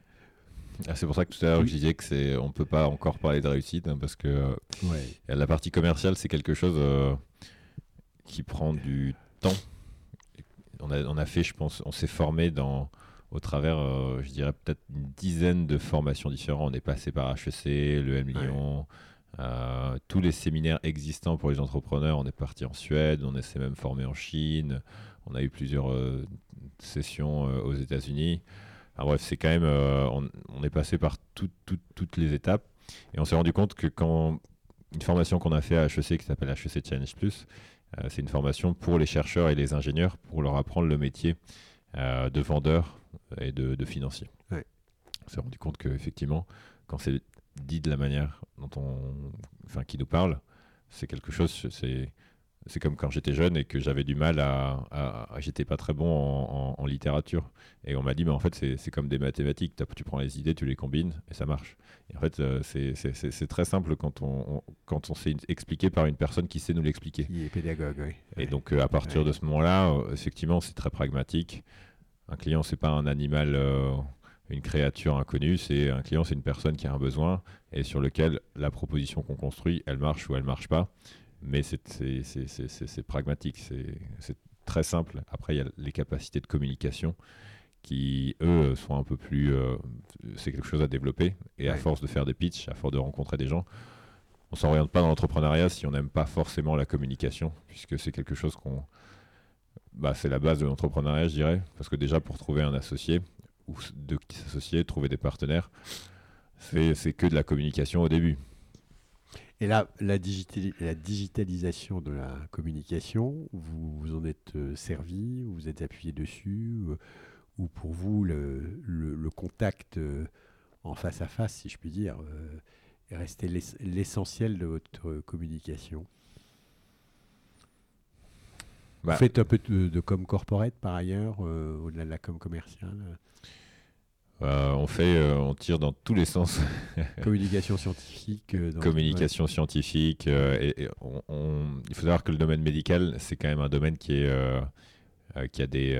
Ah, c'est pour ça que tout à l'heure Oui. je disais que c'est, on peut pas encore parler de réussite hein, parce que ouais. la partie commerciale c'est quelque chose qui prend du temps. On a, on a fait, je pense, on s'est formé dans au travers, je dirais peut-être une dizaine de formations différentes. On est passé par HEC, le M Lyon, euh, tous les séminaires existants pour les entrepreneurs. On est parti en Suède, on s'est même formé en Chine. On a eu plusieurs euh, sessions euh, aux États-Unis. Enfin, bref, c'est quand même, on, on est passé par tout- tout- toutes les étapes et on s'est rendu compte que quand une formation qu'on a fait à HEC qui s'appelle HEC Challenge Plus, c'est une formation pour les chercheurs et les ingénieurs pour leur apprendre le métier de vendeur et de, de financier. Ouais. On s'est rendu compte qu'effectivement, quand c'est dit de la manière dont on, enfin, qui nous parle, c'est quelque chose, c'est, c'est comme quand j'étais jeune et que j'avais du mal à, à- à- j'étais pas très bon en, en- en littérature. Et on m'a dit, mais en fait, c'est, c'est comme des mathématiques. T'as- Tu prends les idées, tu les combines et ça marche. Et en fait, euh, c'est, c'est- c'est- c'est très simple quand on, on- quand on s'est expliqué par une personne qui sait nous l'expliquer. Qui est pédagogue, oui. Et donc, euh, à partir Ouais. de ce moment-là, euh, effectivement, c'est très pragmatique. Un client, c'est pas un animal, euh, une créature inconnue. C'est un client, c'est une personne qui a un besoin et sur lequel la proposition qu'on construit, elle marche ou elle marche pas. Mais c'est pragmatique. C'est c'est très simple. Après, il y a les capacités de communication qui, eux, sont un peu plus. euh, c'est quelque chose à développer. Et à Ouais. force de faire des pitchs, à force de rencontrer des gens, on s'oriente pas dans l'entrepreneuriat si on n'aime pas forcément la communication, puisque c'est quelque chose qu'on. Bah, c'est la base de l'entrepreneuriat, je dirais. Parce que déjà, pour trouver un associé, ou de qui s'associer, trouver des partenaires, c'est que de la communication au début. Et là, la, digitali- la digitalisation de la communication, vous vous en êtes euh, servi, vous vous êtes appuyé dessus, euh, ou pour vous, le, contact euh, en face à face, si je puis dire, est resté l'ess- l'essentiel de votre communication? Bah. Vous faites un peu de, de com corporate par ailleurs, euh, au-delà de la com commerciale Euh, on fait, euh, on tire dans tous les sens. Communication scientifique euh, dans- communication scientifique. et, et on- on- il faut savoir que le domaine médical, c'est quand même un domaine qui, est, qui, a, des,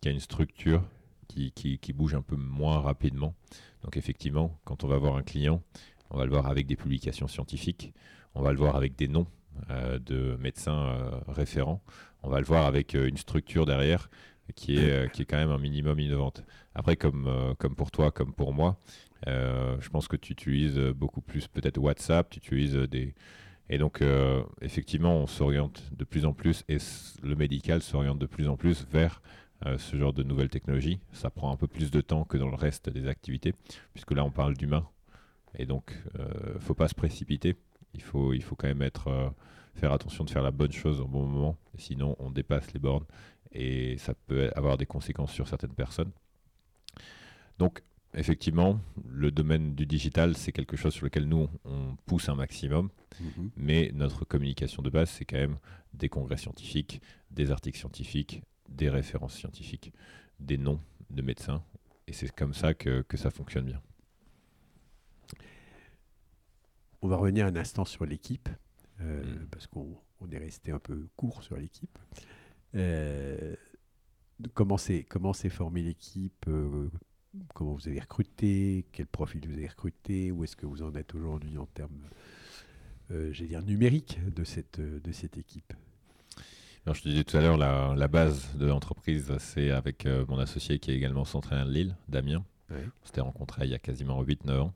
qui a une structure qui, qui, qui bouge un peu moins rapidement. Donc effectivement, quand on va voir un client, on va le voir avec des publications scientifiques, on va le voir avec des noms de médecins euh, référents, on va le voir avec euh, une structure derrière qui est, euh, qui est quand même un minimum innovante. Après, comme, euh, comme pour toi, comme pour moi, euh, je pense que tu utilises beaucoup plus peut-être WhatsApp, tu utilises des... Et donc, euh, effectivement, on s'oriente de plus en plus, et le médical s'oriente de plus en plus vers euh, ce genre de nouvelles technologies. Ça prend un peu plus de temps que dans le reste des activités, puisque là, on parle d'humain. Et donc, euh, faut pas se précipiter. Il faut, il faut quand même être, euh, faire attention de faire la bonne chose au bon moment. Sinon, on dépasse les bornes et ça peut avoir des conséquences sur certaines personnes. Donc, effectivement, le domaine du digital, c'est quelque chose sur lequel nous, on pousse un maximum, Mhm. mais notre communication de base, c'est quand même des congrès scientifiques, des articles scientifiques, des références scientifiques, des noms de médecins et c'est comme ça que, que ça fonctionne bien. On va revenir un instant sur l'équipe, euh, Mm. parce qu'on on est resté un peu court sur l'équipe. Euh, comment s'est formée l'équipe euh, Comment vous avez recruté Quel profil vous avez recruté Où est-ce que vous en êtes aujourd'hui en termes, j'allais dire, numériques de cette, de cette équipe? Alors, je te disais tout à l'heure, la, la base de l'entreprise, c'est avec mon associé qui est également central de Lille, Damien. Ouais. On s'était rencontré il y a quasiment 8-9 ans.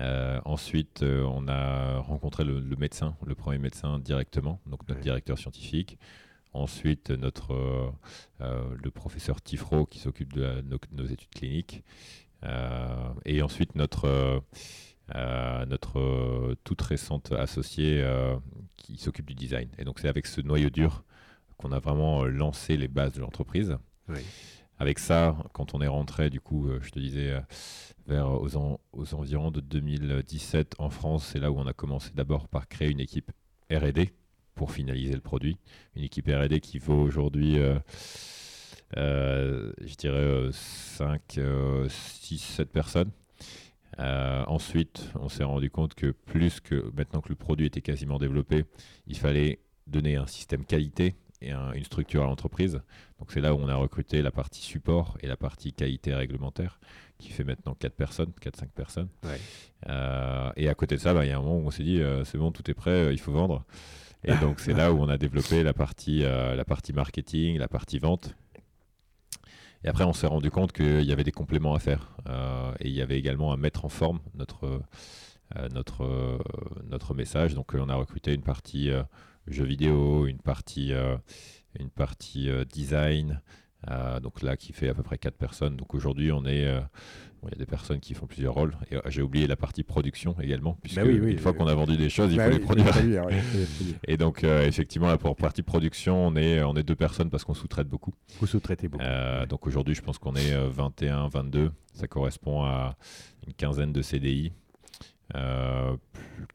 Euh, ensuite, euh, on a rencontré le, le médecin, le premier médecin directement, donc notre directeur scientifique. Ensuite, notre, euh, le professeur Tifro qui s'occupe de la- nos, nos études cliniques. Et ensuite, notre, notre toute récente associée qui s'occupe du design. Et donc, c'est avec ce noyau dur qu'on a vraiment lancé les bases de l'entreprise. Ouais. Avec ça, quand on est rentré, du coup, euh, je te disais, euh, vers aux, en- aux environs de 2017 en France, c'est là où on a commencé d'abord par créer une équipe R&D pour finaliser le produit. Une équipe R&D qui vaut aujourd'hui, euh, je dirais, 5, 6, 7 personnes. Ensuite, on s'est rendu compte que plus que maintenant que le produit était quasiment développé, il fallait donner un système qualité et un- une structure à l'entreprise. Donc c'est là où on a recruté la partie support et la partie qualité réglementaire, qui fait maintenant 4 personnes, 4-5 personnes. Ouais. Euh, et à côté de ça, bah, il y a un moment où on s'est dit, euh, c'est bon, tout est prêt, euh, il faut vendre. Et donc c'est là où on a développé la partie, la partie marketing, la partie vente. Et après, on s'est rendu compte qu'il y avait des compléments à faire. Et il y avait également à mettre en forme notre, euh, notre, euh, notre message. Donc euh, on a recruté une partie jeux vidéo, une partie, euh, une partie euh, design. euh, donc là, qui fait à peu près 4 personnes. Donc aujourd'hui, on est, bon, il y a des personnes qui font plusieurs rôles. Et j'ai oublié la partie production également, puisque Bah oui, oui, une fois qu'on a vendu des choses, il Bah faut oui, les produire. Et donc, effectivement, là, pour partie production, on est, on est deux personnes parce qu'on sous-traite beaucoup. Vous sous-traitez beaucoup. Donc aujourd'hui, je pense qu'on est euh, 21, 22. Ça correspond à une quinzaine de CDI, euh,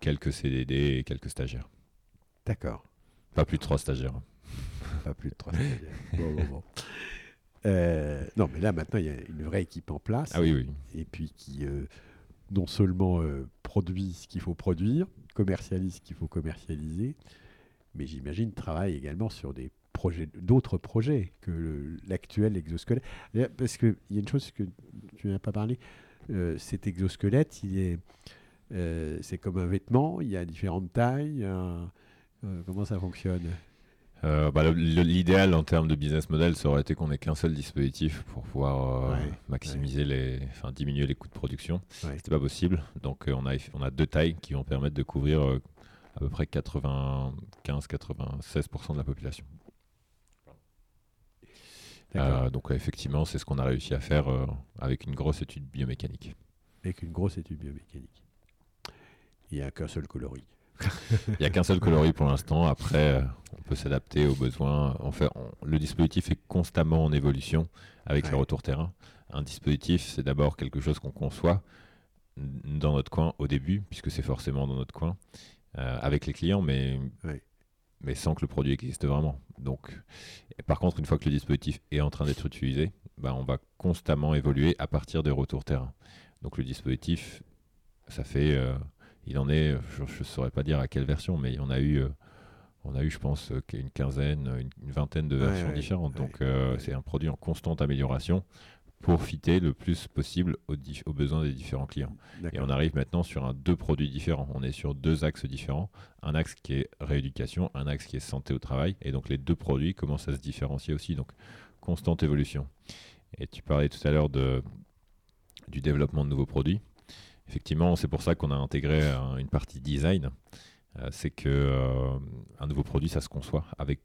quelques CDD et quelques stagiaires. D'accord. Pas plus de trois stagiaires. Pas plus de trois stagiaires. Bon, bon, bon. Euh, non, mais là, maintenant, il y a une vraie équipe en place. Ah oui, oui. Et puis qui euh, non seulement euh, produit ce qu'il faut produire, commercialise ce qu'il faut commercialiser, mais j'imagine travaille également sur des projets, d'autres projets que l'actuel exosquelette. Parce qu'il y a une chose que tu n'as pas parlé, cet exosquelette, il est, c'est comme un vêtement, il y a différentes tailles. un- comment ça fonctionne Euh, bah, L'idéal en termes de business model, ça aurait été qu'on ait qu'un seul dispositif pour pouvoir euh, Ouais, maximiser les, enfin diminuer les coûts de production. Ouais. C'était pas possible. Donc euh, on a, on a deux tailles qui vont permettre de couvrir euh, à peu près 95-96% de la population. Euh, donc euh, effectivement, c'est ce qu'on a réussi à faire euh, avec une grosse étude biomécanique. Avec une grosse étude biomécanique. Il n'y a qu'un seul coloris. Il n'y a qu'un seul coloris pour l'instant. Après, euh, on peut s'adapter aux besoins. En fait, on- le dispositif est constamment en évolution avec les Ouais. retours terrain. Un dispositif, c'est d'abord quelque chose qu'on conçoit dans notre coin au début, puisque c'est forcément dans notre coin, euh, avec les clients, mais, mais sans que le produit existe vraiment. Donc, par contre, une fois que le dispositif est en train d'être utilisé, bah, on va constamment évoluer à partir des retours terrain. Donc le dispositif, ça fait, euh, il en est, je ne saurais pas dire à quelle version, mais on a eu, euh, on a eu, je pense, euh, une quinzaine, une, une vingtaine de versions ouais, différentes. ouais, Donc euh, ouais. c'est un produit en constante amélioration pour fitter le plus possible aux, besoins des différents clients. Et on arrive maintenant sur un deux produits différents. On est sur deux axes différents. Un axe qui est rééducation, un axe qui est santé au travail. Et donc les deux produits commencent à se différencier aussi. Donc constante évolution. Et tu parlais tout à l'heure de, du développement de nouveaux produits. Effectivement, c'est pour ça qu'on a intégré un- une partie design. Euh, c'est que euh, un nouveau produit, ça se conçoit avec.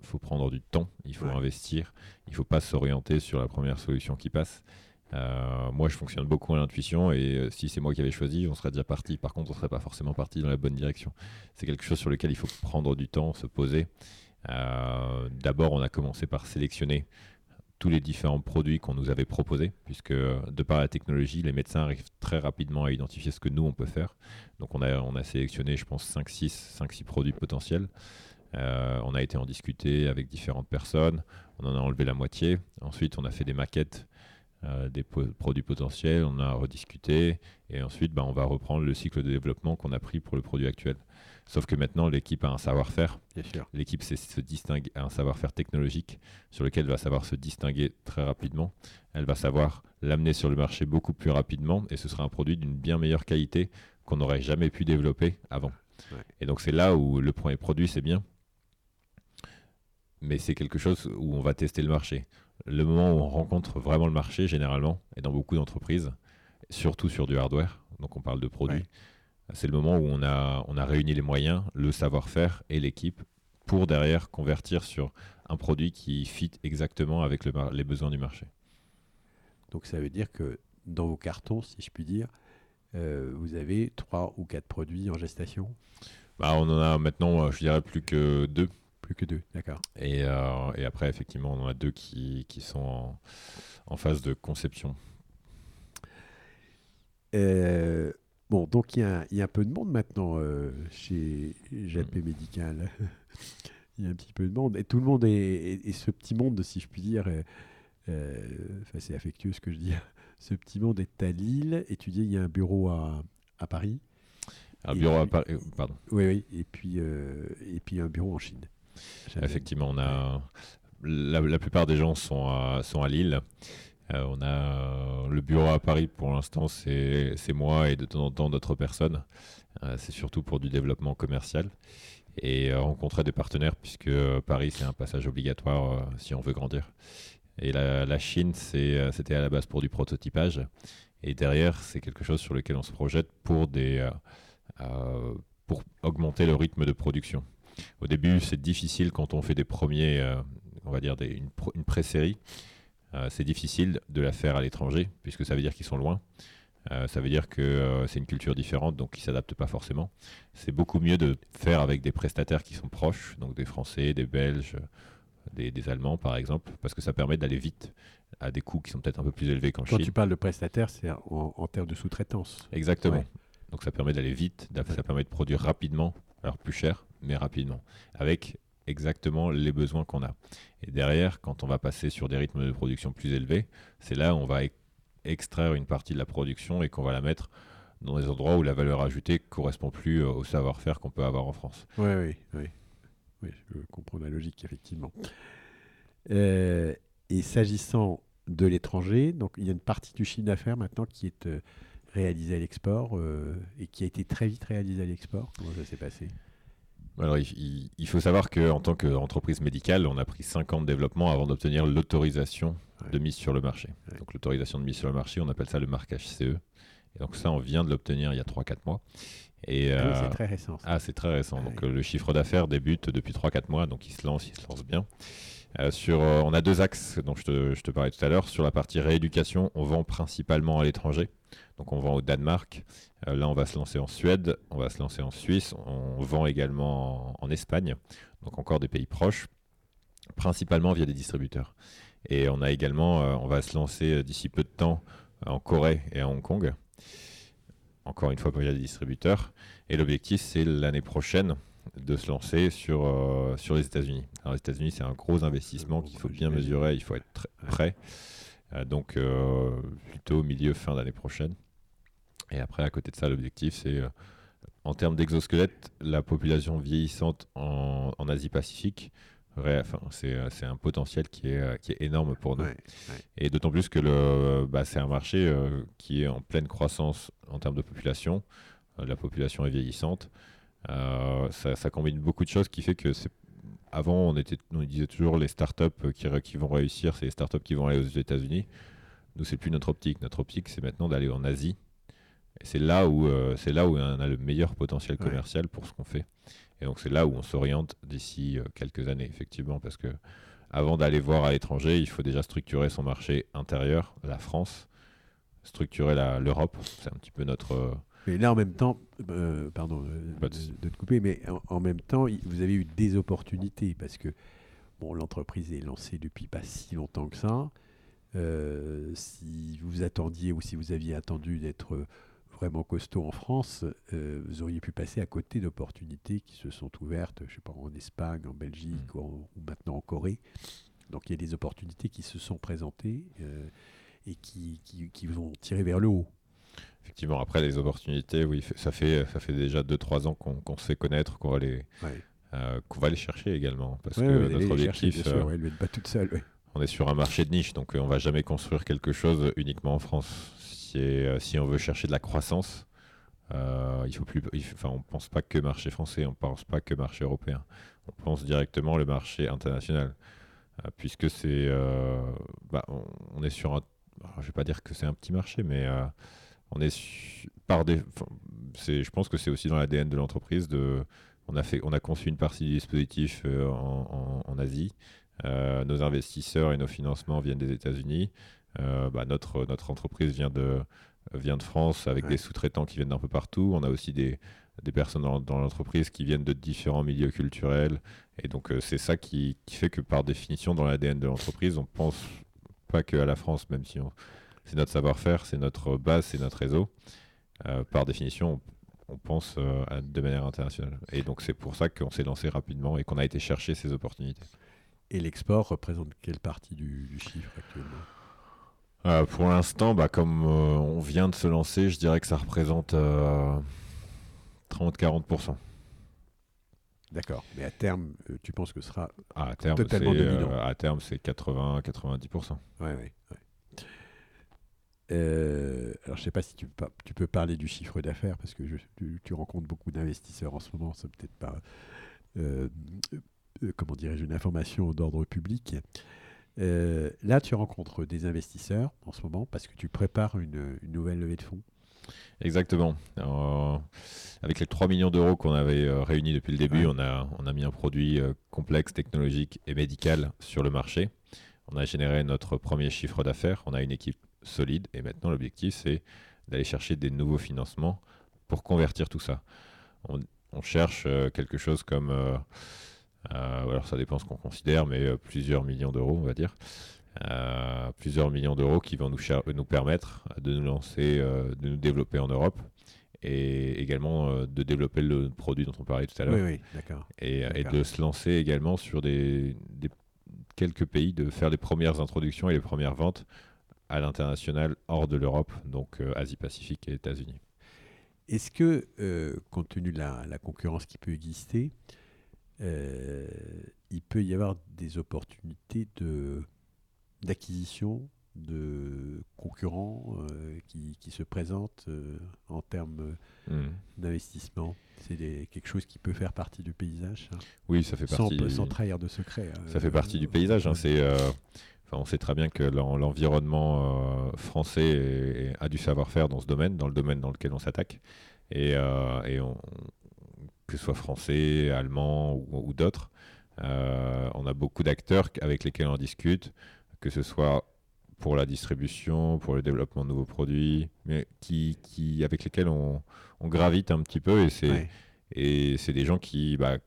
Il faut prendre du temps, il faut Ouais. investir, il ne faut pas s'orienter sur la première solution qui passe. Euh, moi, je fonctionne beaucoup à l'intuition et euh, si c'est moi qui avais choisi, on serait déjà parti. Par contre, on ne serait pas forcément parti dans la bonne direction. C'est quelque chose sur lequel il faut prendre du temps, se poser. Euh, D'abord, on a commencé par sélectionner tous les différents produits qu'on nous avait proposés, puisque euh, de par la technologie, les médecins arrivent très rapidement à identifier ce que nous, on peut faire. Donc on a, on a sélectionné, je pense, 5-6 produits potentiels. Euh, on a été en discuter avec différentes personnes, on en a enlevé la moitié. Ensuite, on a fait des maquettes des produits potentiels, on a rediscuté, et ensuite bah, on va reprendre le cycle de développement qu'on a pris pour le produit actuel. Sauf que maintenant, l'équipe a un savoir-faire. L'équipe se distingue, a un savoir-faire technologique sur lequel elle va savoir se distinguer très rapidement. Elle va savoir l'amener sur le marché beaucoup plus rapidement et ce sera un produit d'une bien meilleure qualité qu'on n'aurait jamais pu développer avant. Et donc c'est là où le premier produit, c'est bien. Mais c'est quelque chose où on va tester le marché. Le moment où on rencontre vraiment le marché, généralement, et dans beaucoup d'entreprises, surtout sur du hardware, donc on parle de produits, c'est le moment où on a, on a réuni les moyens, le savoir-faire et l'équipe pour derrière convertir sur un produit qui fit exactement avec les besoins du marché. Donc ça veut dire que dans vos cartons, si je puis dire, euh, vous avez trois ou quatre produits en gestation? Bah, On en a maintenant, je dirais, plus que deux. Plus que deux, d'accord. Et, euh, et, après, effectivement, on en a deux qui, qui sont en, en, phase de conception. Euh, Bon, donc il y, a un peu de monde maintenant euh, chez JP mm. Médical. il y a un petit peu de monde. Et tout le monde est, et ce petit monde, si je puis dire, euh, euh, c'est affectueux ce que je dis, ce petit monde est à Lille. Et tu dis, il y a un bureau à, Paris. Un bureau à Paris, pardon. Oui, oui. Et puis, et puis un bureau en Chine. Effectivement, on a la, plupart des gens sont sont à Lille. Euh, on a euh, le bureau à Paris pour l'instant, c'est moi et de temps en temps d'autres personnes. Euh, c'est surtout pour du développement commercial et rencontrer des partenaires puisque Paris c'est un passage obligatoire si on veut grandir. Et la, Chine c'était à la base pour du prototypage et derrière c'est quelque chose sur lequel on se projette pour augmenter le rythme de production. Au début c'est difficile quand on fait des premiers on va dire une, une euh, c'est difficile de la faire à l'étranger, puisque ça veut dire qu'ils sont loin. Euh, ça veut dire que euh, c'est une culture différente, donc ils ne s'adaptent pas forcément. C'est beaucoup mieux de faire avec des prestataires qui sont proches, donc des Français, des Belges, des, Allemands par exemple, parce que ça permet d'aller vite à des coûts qui sont peut-être un peu plus élevés qu'en Chine. Quand tu parles de prestataires, c'est en, termes de sous-traitance. Exactement. Donc ça permet d'aller vite, ça permet de produire rapidement, alors plus cher, mais rapidement, avec exactement les besoins qu'on a. Et derrière, quand on va passer sur des rythmes de production plus élevés, c'est là où on va extraire une partie de la production et qu'on va la mettre dans des endroits où la valeur ajoutée correspond plus euh, au savoir-faire qu'on peut avoir en France. Oui, oui, oui. je comprends la logique, effectivement. Euh, et s'agissant de l'étranger, il y a une partie du chiffre d'affaires maintenant qui est euh, réalisée à l'export et qui a été très vite réalisée à l'export. Comment ça s'est passé? Alors, il, faut savoir qu'en tant qu'entreprise médicale, on a pris 5 ans de développement avant d'obtenir l'autorisation de mise sur le marché. Donc, l'autorisation de mise sur le marché, on appelle ça le marquage CE. Et donc, ça, on vient de l'obtenir il y a 3-4 mois. Et, ah c'est euh, très récent. Ah, c'est très récent. Donc, le chiffre d'affaires débute depuis 3-4 mois. Donc, il se lance, il se lance bien. Euh, sur, euh, on a deux axes dont je te, je te parlais tout à l'heure. Sur la partie rééducation, on vend principalement à l'étranger. Donc on vend au Danemark. Euh, là, on va se lancer en Suède, on va se lancer en Suisse. On vend également en, Espagne. Donc encore des pays proches, principalement via des distributeurs. Et on a également, on va se lancer d'ici peu de temps en Corée et à Hong Kong. Encore une fois via des distributeurs. Et l'objectif, c'est l'année prochaine de se lancer sur, euh, sur les États-Unis. Alors, les États-Unis, c'est un gros investissement qu'il faut bien mesurer, il faut être très prêt. Euh, donc, euh, plutôt milieu, fin d'année prochaine. Et après, à côté de ça, l'objectif, c'est en termes d'exosquelette, la population vieillissante en, en Asie-Pacifique, enfin, c'est un potentiel qui est, qui est énorme pour nous. Et d'autant plus que le, bah, c'est un marché qui est en pleine croissance en termes de population. la population est vieillissante. Euh, ça, combine beaucoup de choses qui fait que avant, on, était, on disait toujours les startups qui, qui vont réussir, c'est les startups qui vont aller aux États-Unis. Nous, c'est plus notre optique. Notre optique, c'est maintenant d'aller en Asie. Et c'est là où euh, c'est là où on a le meilleur potentiel commercial pour ce qu'on fait. Et donc c'est là où on s'oriente d'ici euh, quelques années, effectivement, parce que avant d'aller voir à l'étranger, il faut déjà structurer son marché intérieur, la France, structurer l'Europe. C'est un petit peu notre mais là, en même temps, euh, pardon euh, de, te couper, mais en, même temps, vous avez eu des opportunités parce que bon, l'entreprise est lancée depuis pas si longtemps que ça. Euh, si vous attendiez ou si vous aviez attendu d'être vraiment costaud en France, vous auriez pu passer à côté d'opportunités qui se sont ouvertes, je sais pas, en Espagne, en Belgique mm. ou, maintenant en Corée. Donc il y a des opportunités qui se sont présentées. et qui, qui, qui vont tirer vers le haut. Effectivement, après les opportunités, oui, ça fait, ça fait déjà 2-3 ans qu'on se fait connaître, qu'on va, les, euh, qu'on va les chercher également. Parce que notre objectif, chercher, sûr, euh, pas toute seule. on est sur un marché de niche, donc euh, on va jamais construire quelque chose uniquement en France. Si, si on veut chercher de la croissance, il faut plus, enfin, on pense pas que marché français, on pense pas que marché européen. On pense directement le marché international, puisque c'est, bah, on, est sur je vais pas dire que c'est un petit marché, mais on est par des, je pense que c'est aussi dans l'ADN de l'entreprise de on a, fait, on a conçu une partie du dispositif euh, en, Asie. Euh, nos investisseurs et nos financements viennent des États-Unis. Euh, bah, notre, notre entreprise vient de, vient de France avec des sous-traitants qui viennent d'un peu partout. On a aussi des, des personnes dans, l'entreprise qui viennent de différents milieux culturels. Et donc, c'est ça qui, qui, fait que, par définition, dans l'ADN de l'entreprise, on pense pas qu'à la France, même si c'est notre savoir-faire, c'est notre base, c'est notre réseau. par définition, on pense euh, de manière internationale. Et donc c'est pour ça qu'on s'est lancé rapidement et qu'on a été chercher ces opportunités. Et l'export représente quelle partie du, chiffre actuellement? Euh, Pour l'instant, bah, comme euh, on vient de se lancer, je dirais que ça représente 30-40%. D'accord. Mais à terme, tu penses que ce sera ah, à terme, totalement dominant À terme, c'est 80-90%. Oui, oui. Euh, alors, je ne sais pas si tu, tu, peux parler du chiffre d'affaires parce que tu, rencontres beaucoup d'investisseurs en ce moment. C'est peut-être pas, euh, euh, comment dirais-je, une information d'ordre public. Là, tu rencontres des investisseurs en ce moment parce que tu prépares une, nouvelle levée de fonds. Exactement. avec les 3 millions d'euros qu'on avait réunis depuis le début, on, a, on a mis un produit complexe, technologique et médical sur le marché. On a généré notre premier chiffre d'affaires. On a une équipe solide. Et maintenant, l'objectif, c'est d'aller chercher des nouveaux financements pour convertir tout ça. On, cherche euh, quelque chose comme, euh, euh, alors ça dépend ce qu'on considère, mais plusieurs millions d'euros, on va dire. plusieurs millions d'euros qui vont nous, nous permettre de nous lancer, de nous développer en Europe et également de développer le produit dont on parlait tout à l'heure. Oui, oui, d'accord. Et, et, de se lancer également sur des, des, quelques pays, de faire les premières introductions et les premières ventes à l'international hors de l'Europe, donc euh, Asie-Pacifique et États-Unis. Est-ce que, euh, compte tenu de la, concurrence qui peut exister, euh, il peut y avoir des opportunités de, d'acquisition de concurrents qui, qui, se présentent en termes hmm. d'investissement C'est quelque chose qui peut faire partie du paysage Oui, ça fait partie. Sans, sans trahir de secret. Hein. Ça fait partie du paysage. Hein. C'est on sait très bien que l'environnement euh, français a du savoir-faire dans ce domaine, dans le domaine dans lequel on s'attaque. Et, euh, que ce soit français, allemand ou, d'autres, euh, on a beaucoup d'acteurs avec lesquels on discute, que ce soit pour la distribution, pour le développement de nouveaux produits, mais qui, avec lesquels on, gravite un petit peu. Et c'est et c'est des gens qui, bah,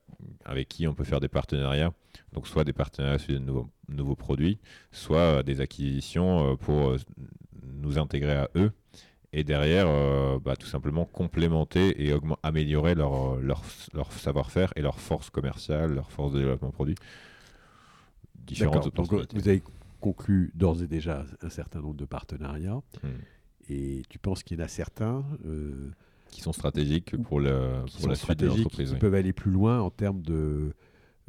avec qui on peut faire des partenariats. Donc soit des partenariats sur de nouveaux, nouveaux produits, soit euh, des acquisitions euh, pour nous intégrer à eux et derrière bah, tout simplement complémenter et améliorer leur, leur, leur savoir-faire et leur force commerciale, leur force de développement produit. Différentes Donc, vous avez conclu d'ores et déjà un certain nombre de partenariats hmm. et tu penses qu'il y en a certains qui sont stratégiques pour, le, pour la suite de l'entreprise. Qui peuvent aller plus loin en termes de,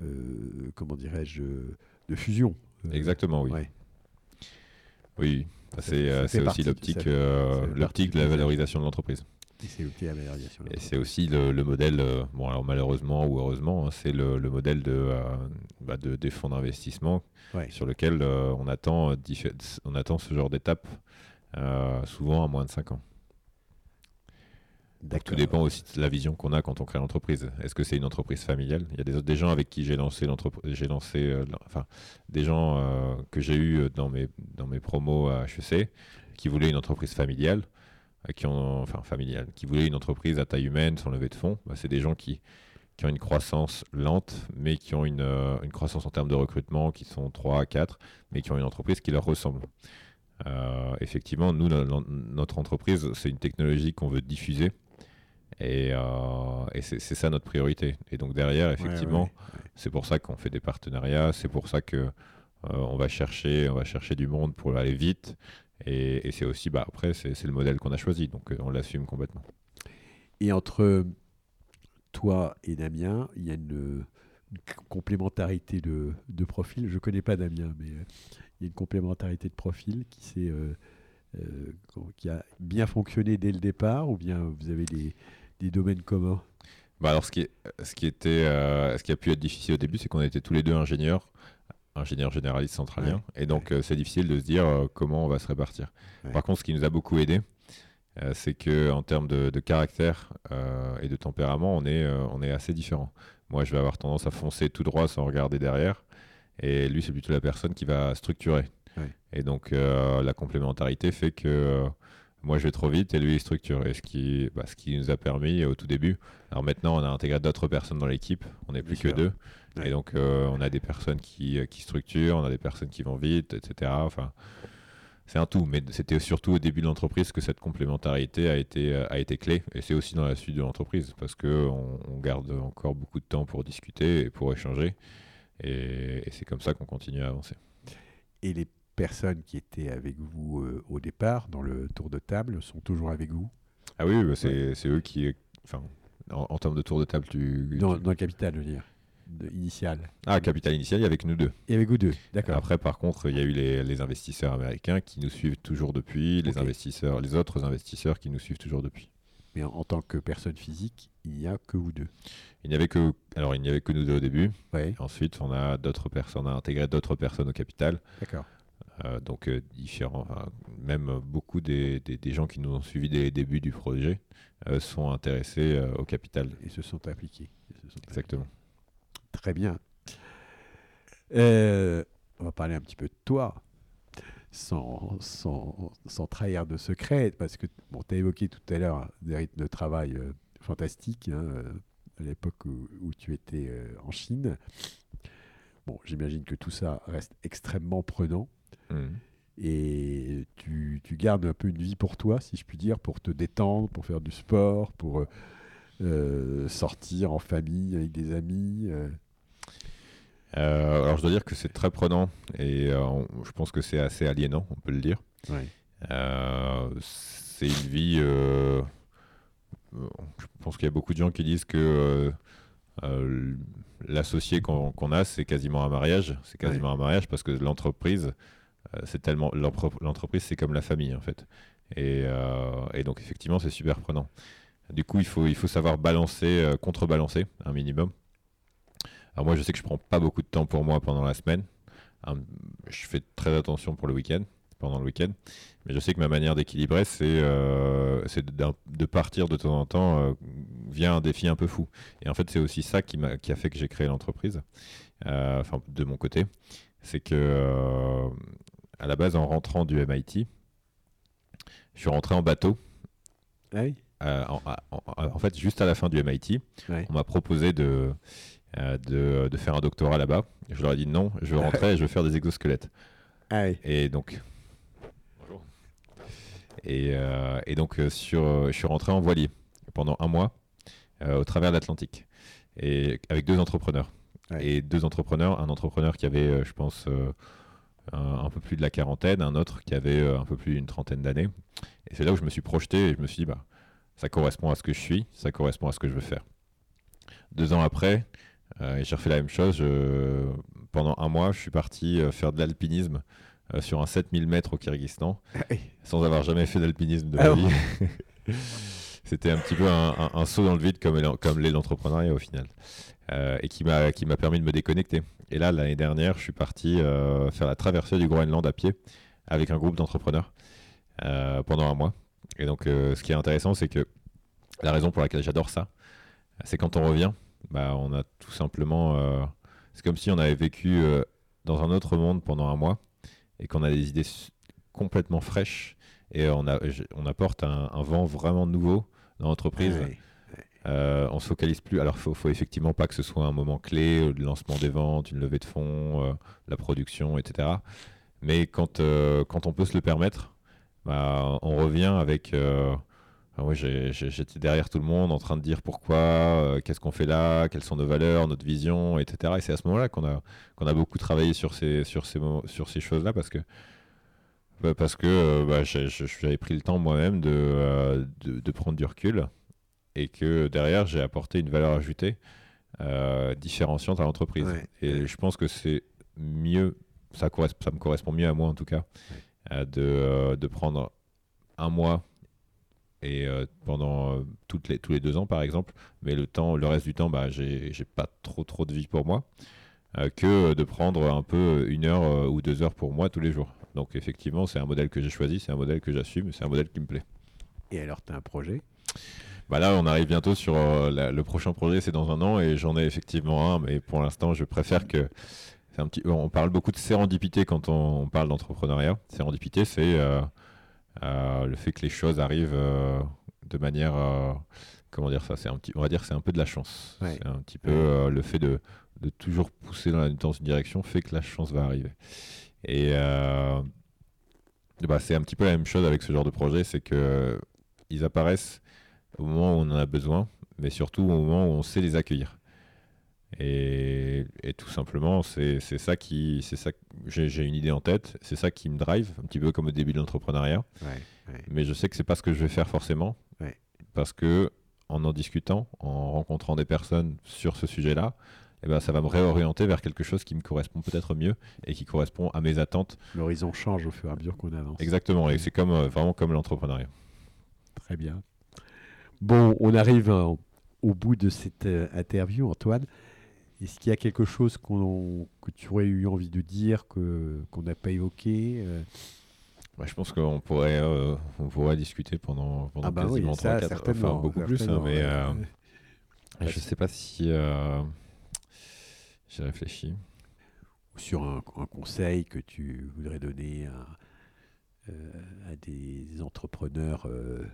euh, comment dirais-je, de fusion. Euh, Exactement, oui. Oui, c'est euh, aussi l'optique l'optique de la valorisation de l'entreprise. Et c'est aussi le, modèle, bon alors malheureusement ou heureusement, hein, c'est le, modèle de, bah de, des fonds d'investissement sur lequel on, attend, on attend ce genre d'étape souvent à moins de 5 ans. Tout dépend aussi de la vision qu'on a quand on crée l'entreprise. Est-ce que c'est une entreprise familiale? Il y a des, des gens avec qui j'ai lancé l'entreprise, j'ai lancé, euh, enfin, des gens euh, que j'ai eu dans mes dans mes promos à HEC qui voulaient une entreprise familiale, euh, qui ont, enfin familiale, qui voulaient une entreprise à taille humaine sans levée de fonds. Bah, c'est des gens qui qui ont une croissance lente, mais qui ont une, une croissance en termes de recrutement qui sont 3 à 4, mais qui ont une entreprise qui leur ressemble. effectivement, nous, notre entreprise, c'est une technologie qu'on veut diffuser et, euh, c'est ça notre priorité. Et donc derrière, effectivement, c'est pour ça qu'on fait des partenariats, c'est pour ça que euh, on va chercher, on va chercher du monde pour aller vite Et, c'est aussi, bah, après, c'est le modèle qu'on a choisi, donc on l'assume complètement. Et entre toi et Damien, il y a une, complémentarité de, de, profil. Je ne connais pas Damien, mais il y a une complémentarité de profil qui s'est euh, qui a bien fonctionné dès le départ ou bien vous avez des, des domaines communs. Bah alors ce qui, ce, qui était, euh, ce qui a pu être difficile au début, c'est qu'on était tous les deux ingénieurs, ingénieurs généralistes centraliens, et donc euh, c'est difficile de se dire comment on va se répartir. Par contre, ce qui nous a beaucoup aidé, c'est que en termes de, de caractère et de tempérament, on est, on est assez différents. Moi, je vais avoir tendance à foncer tout droit sans regarder derrière, et lui, c'est plutôt la personne qui va structurer. Et donc euh, la complémentarité fait que euh, moi je vais trop vite et lui il structure. Et ce qui, bah, ce qui nous a permis au tout début. Alors maintenant on a intégré d'autres personnes dans l'équipe, on n'est plus que deux. Et donc euh, on a des personnes qui, qui, structurent, on a des personnes qui vont vite, etc. Enfin, c'est un tout, mais c'était surtout au début de l'entreprise que cette complémentarité a été, a été clé. Et c'est aussi dans la suite de l'entreprise, parce qu'on on garde encore beaucoup de temps pour discuter et pour échanger. Et, et c'est comme ça qu'on continue à avancer. Et les personnes qui étaient avec vous euh, au départ, dans le tour de table, sont toujours avec vous? Ah oui, bah, c'est eux qui. Enfin, en, termes de tour de table, tu. Dans, le capital, je veux dire. initial. Ah, capital initial, il y avec nous deux. Et avec vous deux, d'accord. Après, par contre, il y a eu les, investisseurs américains qui nous suivent toujours depuis, les investisseurs, les autres investisseurs qui nous suivent toujours depuis. Mais en, tant que personne physique, il n'y a que vous deux. Il n'y avait que, alors il n'y avait que nous deux au début. Ensuite, on a d'autres personnes, on a intégré d'autres personnes au capital. D'accord. Euh, donc euh, différents, même beaucoup des, gens qui nous ont suivis dès les débuts du projet euh, sont intéressés au capital. Et se sont appliqués. Exactement. Très bien. on va parler un petit peu de toi, sans, sans, sans trahir de secret, parce que bon, tu as évoqué tout à l'heure des rythmes de travail fantastiques hein, à l'époque où, tu étais en Chine. Bon, j'imagine que tout ça reste extrêmement prenant. Mm. Et tu, tu, gardes un peu une vie pour toi, si je puis dire, pour te détendre, pour faire du sport, pour euh, sortir en famille avec des amis. Euh. Euh, alors je dois dire que c'est très prenant et je pense que c'est assez aliénant, on peut le dire. c'est une vie. je pense qu'il y a beaucoup de gens qui disent que l'associé qu'on a, c'est quasiment un mariage. C'est quasiment un mariage parce que l'entreprise euh, c'est tellement l'entreprise, c'est comme la famille en fait. Euh, et, donc effectivement, c'est super prenant. Du coup, il faut, savoir balancer, euh, contrebalancer un minimum. Alors moi, je sais que je prends pas beaucoup de temps pour moi pendant la semaine. je fais très attention pour le week-end, pendant le week-end. Mais je sais que ma manière d'équilibrer, c'est de, partir de temps en temps via un défi un peu fou. Et en fait, c'est aussi ça qui, a, qui a fait que j'ai créé l'entreprise, enfin de mon côté. C'est que à la base, en rentrant du MIT, je suis rentré en bateau. Ah euh, en, fait, juste à la fin du MIT, on m'a proposé de, euh, de, faire un doctorat là-bas. Je leur ai dit non, je veux rentrer et je veux faire des exosquelettes. Ah et donc, bonjour. Et, euh, donc, sur, je suis rentré en voilier pendant un mois au travers de l'Atlantique et avec deux entrepreneurs. Et deux entrepreneurs, un entrepreneur qui avait, je pense, un, peu plus de la quarantaine, un autre qui avait euh, un peu plus d'une trentaine d'années. Et c'est là où je me suis projeté et je me suis dit, bah, ça correspond à ce que je suis, ça correspond à ce que je veux faire. Deux ans après, euh, j'ai refait la même chose. pendant un mois, je suis parti euh, faire de l'alpinisme sur un 7000 mètres au Kyrgyzstan, sans avoir jamais fait d'alpinisme de ma ah vie. C'était un petit peu un, saut dans le vide comme, comme l'est l'entrepreneuriat au final. et qui m'a permis de me déconnecter. Et là, l'année dernière, je suis parti euh, faire la traversée du Groenland à pied avec un groupe d'entrepreneurs euh, pendant un mois. Et donc, euh, ce qui est intéressant, c'est que la raison pour laquelle j'adore ça, c'est quand on revient, bah, on a tout simplement. c'est comme si on avait vécu dans un autre monde pendant un mois et qu'on a des idées complètement fraîches et on, a, on apporte un, vent vraiment nouveau dans l'entreprise. Euh, on se focalise plus. Alors, faut, faut, effectivement pas que ce soit un moment clé, le lancement des ventes, une levée de fonds, euh, la production, etc. Mais quand, euh, quand on peut se le permettre, bah, on revient avec. Ah j'étais derrière tout le monde en train de dire pourquoi, qu'est-ce qu'on fait là, quelles sont nos valeurs, notre vision, etc. Et c'est à ce moment-là qu'on a, qu'on a beaucoup travaillé sur ces, sur ces, sur ces choses-là parce que Bah, parce que euh, bah, j'avais pris le temps moi-même de, euh, de, de prendre du recul et que derrière, j'ai apporté une valeur ajoutée euh, différenciante à l'entreprise. Ouais. Et je pense que c'est mieux, ça, ça me correspond mieux à moi en tout cas, de, de prendre un mois et euh, pendant euh, toutes les, tous les deux ans par exemple, mais le, temps, le reste du temps, bah, j'ai j'ai pas trop trop de vie pour moi, que de prendre un peu une heure ou deux heures pour moi tous les jours. Donc effectivement, c'est un modèle que j'ai choisi, c'est un modèle que j'assume, c'est un modèle qui me plaît. Et alors, tu as un projet? Bah là, on arrive bientôt sur euh, la- le prochain projet, c'est dans un an, et j'en ai effectivement un, mais pour l'instant, je préfère que. c'est Un petit, on parle beaucoup de sérendipité quand on, on parle d'entrepreneuriat. Sérendipité, c'est euh, euh, le fait que les choses arrivent de manière. comment dire ça c'est un petit, On va dire que c'est un peu de la chance. Ouais. C'est un petit peu le fait de, de toujours pousser dans, la- dans une direction fait que la chance va arriver. Et euh, bah, c'est un petit peu la même chose avec ce genre de projet, c'est que ils apparaissent au moment où on en a besoin, mais surtout au moment où on sait les accueillir. Et, et tout simplement, c'est ça qui, c'est ça. que- J'ai j'ai une idée en tête, c'est ça qui me drive, un petit peu comme au début de l'entrepreneuriat. Ouais, ouais. Mais je sais que c'est pas ce que je vais faire forcément, Ouais. parce que en en discutant, en rencontrant des personnes sur ce sujet-là, eh ben, ça va me réorienter vers quelque chose qui me correspond peut-être mieux et qui correspond à mes attentes. L'horizon change au fur et à mesure qu'on avance. Exactement, et c'est comme euh, vraiment comme l'entrepreneuriat. Très bien. Bon, on arrive euh, au bout de cette euh, interview, Antoine. Est-ce qu'il y a quelque chose qu'on- que tu aurais eu envie de dire qu'on n'a pas évoqué euh, Ouais, je pense qu'on pourrait, on pourrait discuter pendant, pendant Ah bah oui, quasiment ça, 3 4 certainement, enfin beaucoup plus, hein, mais ouais. je sais pas si j'ai réfléchi. Sur un, conseil que tu voudrais donner à, euh, des entrepreneurs euh,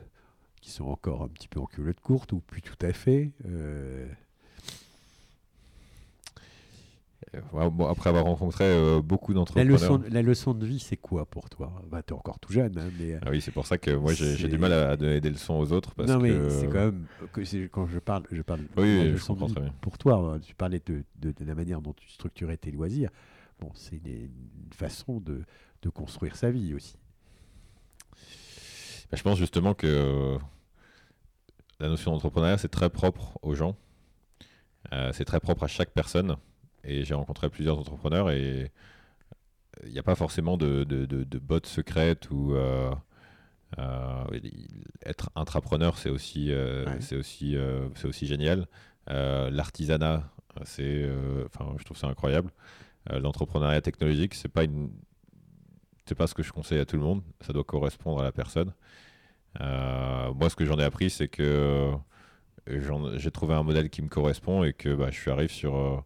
qui sont encore un petit peu en culotte courte ou plus tout à fait. euh, Euh, ouais, bon, après avoir rencontré euh, beaucoup la, d'entrepreneurs. leçon, la leçon de vie, c'est quoi pour toi? Bah, Tu es encore tout jeune, hein, mais. Ah oui, c'est pour ça que moi j'ai du mal à, donner des leçons aux autres parce non, mais que c'est quand même. Que c'est- quand je parle, je parle Oui, de la leçon de vie. Pour toi, hein, tu parlais de, de- de la manière dont tu structurais tes loisirs. Bon, c'est une, une façon de, de construire sa vie aussi. Bah, je pense justement que euh, la notion d'entrepreneuriat, c'est très propre aux gens. Euh, c'est très propre à chaque personne. Et j'ai rencontré plusieurs entrepreneurs et il n'y a pas forcément de, de, de, de bottes secrètes ou euh, euh, être intrapreneur, c'est aussi, euh, Ouais. c'est aussi, euh, c'est aussi génial. Euh, L'artisanat, c'est, euh, enfin, je trouve ça incroyable. Euh, L'entrepreneuriat technologique, c'est pas une, c'est pas ce que je conseille à tout le monde. Ça doit correspondre à la personne. Euh, moi, ce que j'en ai appris, c'est que j'ai trouvé un modèle qui me correspond et que bah, je suis arrivé sur euh,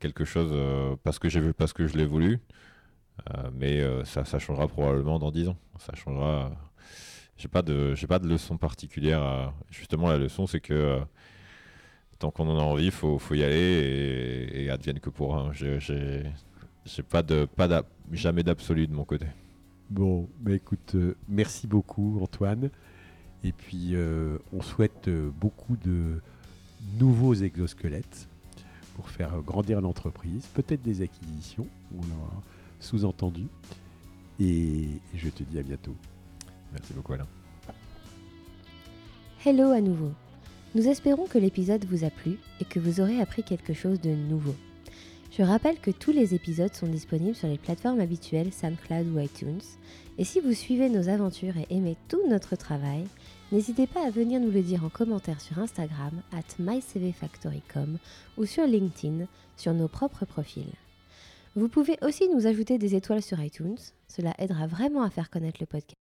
quelque chose euh, parce que j'ai vu, parce que je l'ai voulu. Euh, mais euh, ça, changera probablement dans 10 ans. Ça changera. J'ai pas de, j'ai pas de leçon particulière. Justement, la leçon, c'est que tant qu'on en a envie, faut, faut y aller et, advienne que pourra. J'ai, j'ai, pas de, pas jamais d'absolu de mon côté. Bon, bah écoute, merci beaucoup Antoine. Et puis on souhaite beaucoup de nouveaux exosquelettes pour faire grandir l'entreprise, peut-être des acquisitions, on l'aura sous-entendu. Et je te dis à bientôt. Merci beaucoup, Alain. Hello à nouveau. Nous espérons que l'épisode vous a plu et que vous aurez appris quelque chose de nouveau. Je rappelle que tous les épisodes sont disponibles sur les plateformes habituelles SoundCloud ou iTunes. Et si vous suivez nos aventures et aimez tout notre travail, n'hésitez pas à venir nous le dire en commentaire sur Instagram at mycvfactory.com ou sur LinkedIn sur nos propres profils. Vous pouvez aussi nous ajouter des étoiles sur iTunes, cela aidera vraiment à faire connaître le podcast.